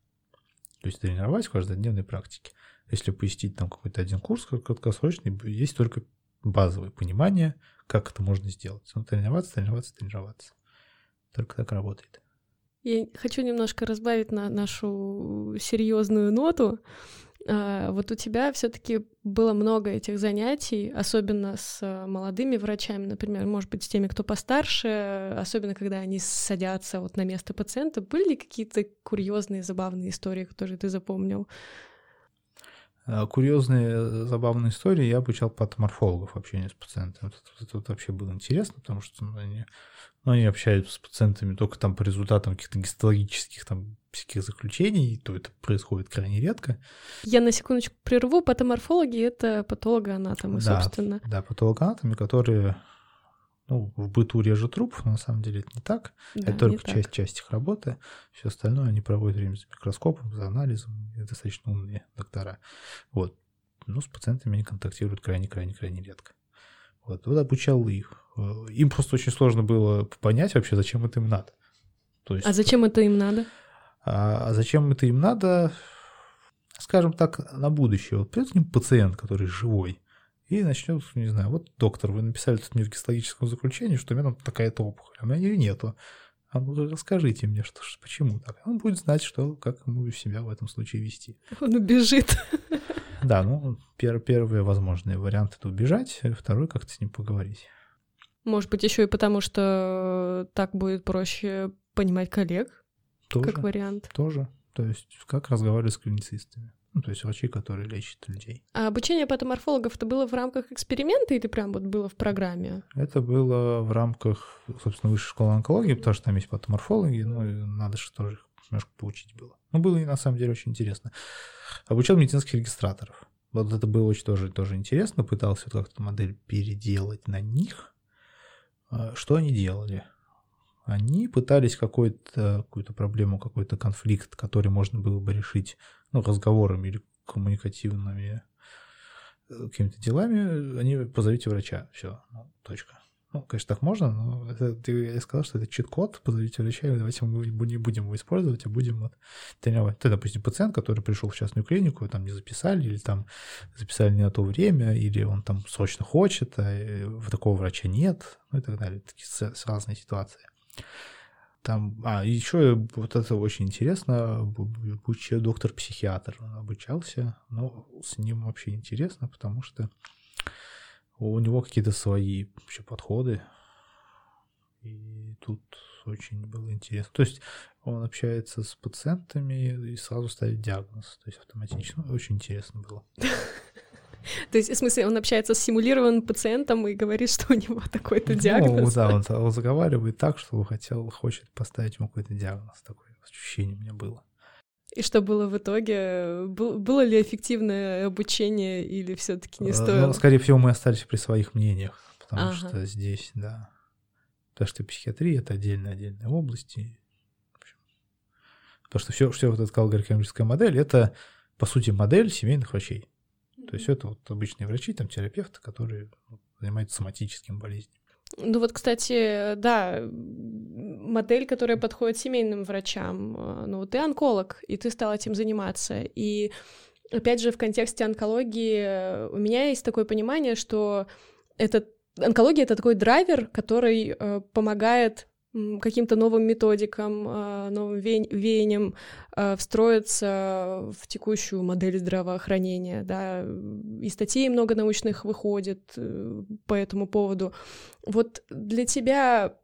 То есть тренировать в каждодневной практике. Если посетить там какой-то один курс краткосрочный, есть только базовое понимание, как это можно сделать. Но тренироваться, тренироваться, тренироваться. Только так работает.
Я хочу немножко разбавить на нашу серьезную ноту. А, вот у тебя все-таки было много этих занятий, особенно с а, молодыми врачами, например, может быть, с теми, кто постарше, особенно когда они садятся вот на место пациента. Были ли какие-то курьезные, забавные истории, которые ты запомнил?
А, курьезные, забавные истории я обучал патоморфологов общения с пациентами. Это, это, это вообще было интересно, потому что ну, они, они общаются с пациентами только там по результатам каких-то гистологических там всяких заключений, то это происходит крайне редко.
Я на секундочку прерву. Патоморфологи — это патологоанатомы,
да,
собственно.
Да, патологоанатомы, которые ну, в быту режут труп, но на самом деле это не так. Да, это только часть, так. часть их работы. Все остальное они проводят время за микроскопом, за анализом. Это достаточно умные доктора. Вот. Ну, с пациентами они контактируют крайне-крайне-крайне редко. Вот, вот обучал их. Э, им просто очень сложно было понять вообще, зачем это им надо.
То есть, а зачем это им надо?
А, а зачем это им надо? Скажем так, на будущее. Вот придет к ним пациент, который живой, и начнет, не знаю, вот доктор, вы написали тут мне в гистологическом заключении, что у меня там такая-то опухоль, а у меня ее нету. А ну расскажите мне, что, почему так. Он будет знать, что, как ему себя в этом случае вести.
Он убежит.
Да, ну, пер, первый возможный вариант это убежать, второй как-то с ним поговорить.
Может быть, еще и потому, что так будет проще понимать коллег, тоже, как вариант.
Тоже. То есть, как разговаривать с клиницистами. Ну, то есть врачи, которые лечат людей.
А обучение патоморфологов это было в рамках эксперимента или прям вот было в программе?
Это было в рамках, собственно, высшей школы онкологии, потому что там есть патоморфологи, ну, и надо же тоже их немножко поучить было. Ну, было и на самом деле очень интересно. Обучал медицинских регистраторов. Вот это было очень тоже, тоже интересно. Пытался вот как-то модель переделать на них. А, что они делали? Они пытались какую-то какую проблему, какой-то конфликт, который можно было бы решить ну, разговорами или коммуникативными э, какими-то делами, они позовите врача. Все, ну, точка. Ну, конечно, так можно, но это, я сказал, что это чит-код, позовите врача, и давайте мы не будем его использовать, а будем вот тренировать. Ты, допустим, пациент, который пришел в частную клинику, там не записали, или там записали не на то время, или он там срочно хочет, а э, такого врача нет, ну и так далее. Такие разные ситуации. Там, а, еще вот это очень интересно, будучи доктор-психиатр, он обучался, но с ним вообще интересно, потому что у него какие-то свои вообще подходы, и тут очень было интересно. То есть он общается с пациентами и сразу ставит диагноз, то есть автоматически. Ну, очень интересно было. [laughs] [laughs]
То есть, в смысле, он общается с симулированным пациентом и говорит, что у него такой-то ну, диагноз.
да, он, он заговаривает так, что хотел, хочет поставить ему какой-то диагноз. Такое ощущение у меня было.
И что было в итоге? Было ли эффективное обучение или все таки не
э,
стоило?
Ну, скорее всего, мы остались при своих мнениях, потому ага. что здесь, да, Потому что психиатрия это отдельно-отдельные области. Потому что все, все вот эта алгоритмическая модель, это, по сути, модель семейных врачей. То есть это вот обычные врачи, там терапевты, которые занимаются соматическими болезнями.
Ну вот, кстати, да, модель, которая подходит семейным врачам. Э, ну, ты онколог, и ты стал этим заниматься. И опять же, в контексте онкологии э, у меня есть такое понимание, что это онкология это такой драйвер, который э, помогает каким-то новым методикам, э, новым ве- веяниям э, встроиться в текущую модель здравоохранения, да, и статей много научных выходит э, по этому поводу. Вот для тебя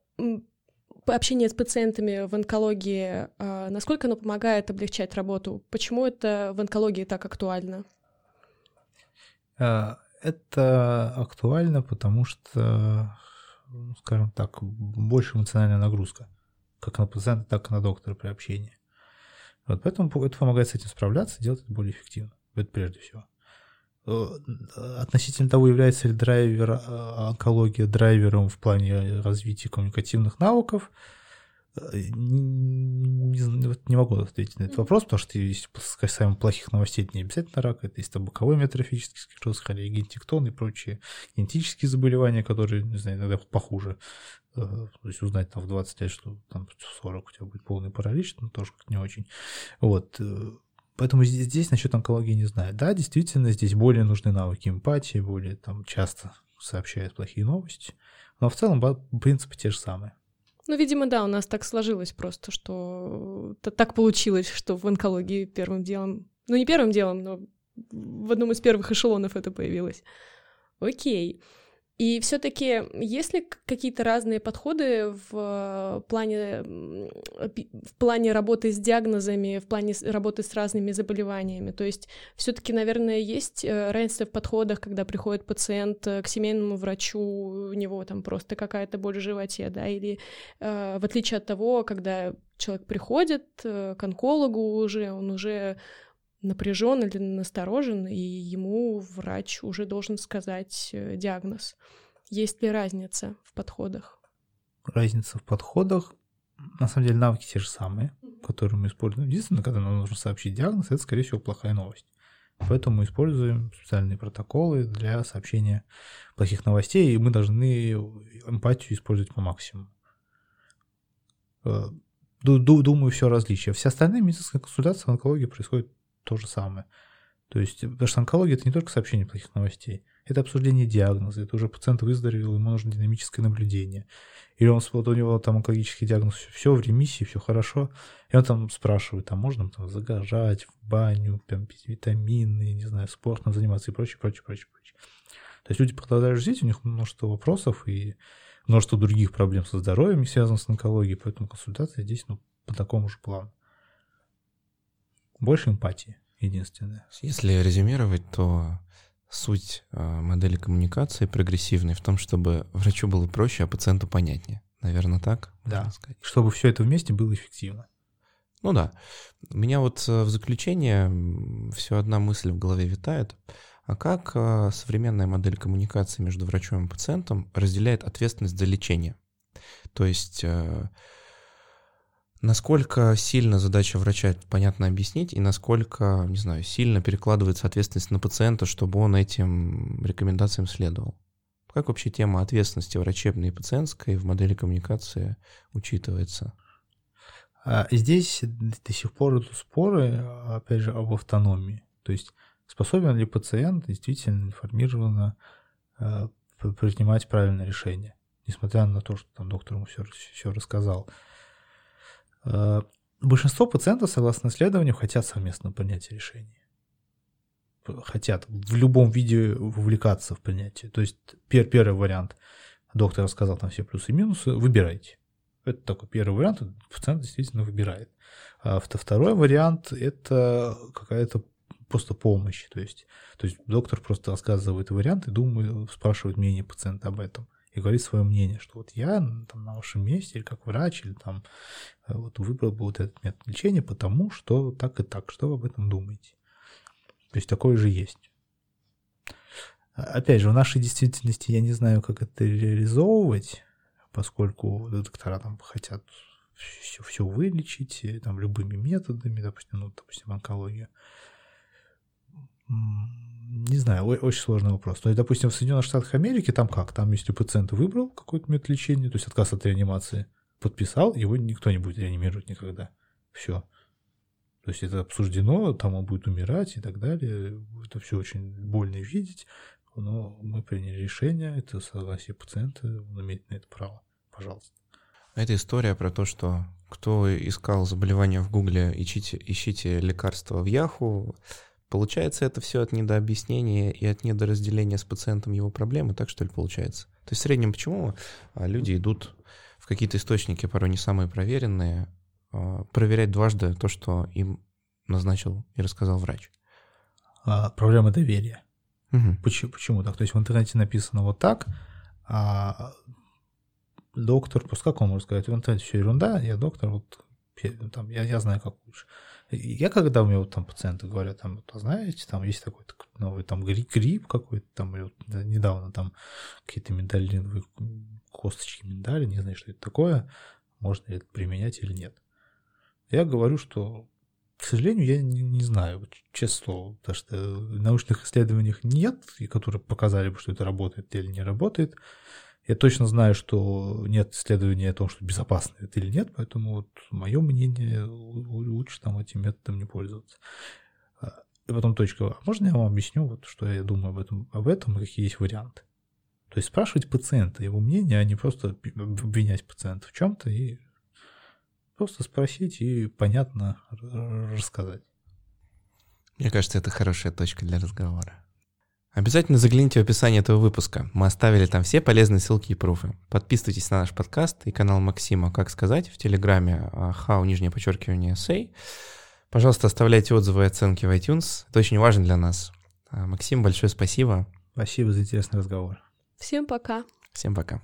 общение с пациентами в онкологии, насколько оно помогает облегчать работу? Почему это в онкологии так актуально?
Это актуально, потому что ну, скажем так, больше эмоциональная нагрузка, как на пациента, так и на доктора при общении. Вот поэтому это помогает с этим справляться, делать это более эффективно. Это прежде всего. Э, относительно того, является ли драйвер, э, онкология драйвером в плане развития коммуникативных навыков – не, вот не могу ответить на этот вопрос, потому что если касаемо плохих новостей, это не обязательно рак, это есть там боковой метрофический склероз, холегентиктон и прочие генетические заболевания, которые, не знаю, иногда похуже. Э, то есть узнать там в 20 лет, что там в 40 у тебя будет полный паралич, ну тоже как не очень. Вот. Э, поэтому здесь, здесь насчет онкологии не знаю. Да, действительно, здесь более нужны навыки эмпатии, более там часто сообщают плохие новости. Но в целом принципы те же самые.
Ну, видимо, да, у нас так сложилось просто, что так получилось, что в онкологии первым делом, ну не первым делом, но в одном из первых эшелонов это появилось. Окей. И все-таки есть ли какие-то разные подходы в плане, в плане работы с диагнозами, в плане работы с разными заболеваниями? То есть все-таки, наверное, есть э, разница в подходах, когда приходит пациент э, к семейному врачу, у него там просто какая-то боль в животе, да, или э, в отличие от того, когда человек приходит к онкологу уже, он уже напряжен или насторожен, и ему врач уже должен сказать э, диагноз. Есть ли разница в подходах?
Разница в подходах. На самом деле навыки те же самые, которые мы используем. Единственное, когда нам нужно сообщить диагноз, это, скорее всего, плохая новость. Поэтому мы используем специальные протоколы для сообщения плохих новостей, и мы должны эмпатию использовать по максимуму. Э, думаю, все различия. Все остальные медицинские консультации в онкологии происходят то же самое. То есть, потому что онкология это не только сообщение плохих новостей, это обсуждение диагноза, это уже пациент выздоровел, ему нужно динамическое наблюдение. Или он, вот у него там онкологический диагноз, все в ремиссии, все хорошо, и он там спрашивает, а можно там загажать в баню, прям пить витамины, не знаю, спортом заниматься и прочее, прочее, прочее, прочее. То есть люди продолжают жить, у них множество вопросов и множество других проблем со здоровьем, связанных с онкологией, поэтому консультация здесь ну, по такому же плану. Больше эмпатии, единственное.
Если резюмировать, то суть а, модели коммуникации прогрессивной в том, чтобы врачу было проще, а пациенту понятнее. Наверное, так?
Да, сказать. чтобы все это вместе было эффективно.
Ну да. У меня вот э, в заключение все одна мысль в голове витает. А как а, современная модель коммуникации между врачом и пациентом разделяет ответственность за лечение? То есть э, Насколько сильно задача врача, понятно объяснить, и насколько, не знаю, сильно перекладывается ответственность на пациента, чтобы он этим рекомендациям следовал? Как вообще тема ответственности врачебной и пациентской в модели коммуникации учитывается?
А здесь до сих пор идут споры, опять же, об автономии. То есть способен ли пациент действительно информированно э, принимать правильное решение, несмотря на то, что там доктор ему все, все рассказал. Э, большинство пациентов, согласно исследованию, хотят совместно принятия решений. Хотят в любом виде вовлекаться в принятие. То есть пер первый вариант, доктор рассказал там все плюсы и минусы, выбирайте. Это такой первый вариант, пациент действительно выбирает. А второй вариант – это какая-то просто помощь. То есть, то есть доктор просто рассказывает вариант и думает, спрашивает мнение пациента об этом и говорит свое мнение, что вот я там, на вашем месте, или как врач, или там э, вот выбрал бы вот этот метод лечения, потому что так и так, что вы об этом думаете? То есть такое же есть. А, опять же, в нашей действительности я не знаю, как это реализовывать, поскольку доктора там хотят все, все вылечить там любыми методами, допустим, ну, допустим, онкология. Не знаю, очень сложный вопрос. То есть, допустим, в Соединенных Штатах Америки там как? Там, если пациент выбрал какой-то метод лечения, то есть отказ от реанимации, подписал, его никто не будет реанимировать никогда. Все. То есть это обсуждено, там он будет умирать и так далее. Это все очень больно видеть. Но мы приняли решение, это согласие пациента, он имеет на это право. Пожалуйста.
Это история про то, что кто искал заболевания в Гугле, ищите, ищите лекарства в Яху. Получается это все от недообъяснения и от недоразделения с пациентом его проблемы, так что ли получается? То есть в среднем почему а, люди идут в какие-то источники, порой не самые проверенные, а, проверять дважды то, что им назначил и рассказал врач.
А, проблема доверия. Угу. Почему, почему так? То есть в интернете написано вот так, а доктор, как он может сказать, в интернете все ерунда, я доктор, вот там, я, я знаю, как лучше. Я когда у меня вот там пациенты говорят, там, вот, знаете, там есть такой новый там грипп, какой-то, там, вот недавно там какие-то миндалиновые косточки миндаля, не знаю, что это такое, можно ли это применять или нет. Я говорю, что, к сожалению, я не, не знаю, честное слово, потому что научных исследованиях нет, которые показали бы, что это работает или не работает. Я точно знаю, что нет исследований о том, что безопасно это или нет, поэтому вот мое мнение, лучше там этим методом не пользоваться. А, и потом точка. А можно я вам объясню, вот, что я думаю об этом, об этом и какие есть варианты? То есть спрашивать пациента его мнение, а не просто обвинять пациента в чем-то и Просто спросить и понятно рассказать.
Мне кажется, это хорошая точка для разговора. Обязательно загляните в описание этого выпуска. Мы оставили там все полезные ссылки и пруфы. Подписывайтесь на наш подкаст и канал Максима «Как сказать» в Телеграме how, нижнее подчеркивание, say. Пожалуйста, оставляйте отзывы и оценки в iTunes. Это очень важно для нас. А, Максим, большое спасибо.
Спасибо за интересный разговор.
Всем пока.
Всем пока.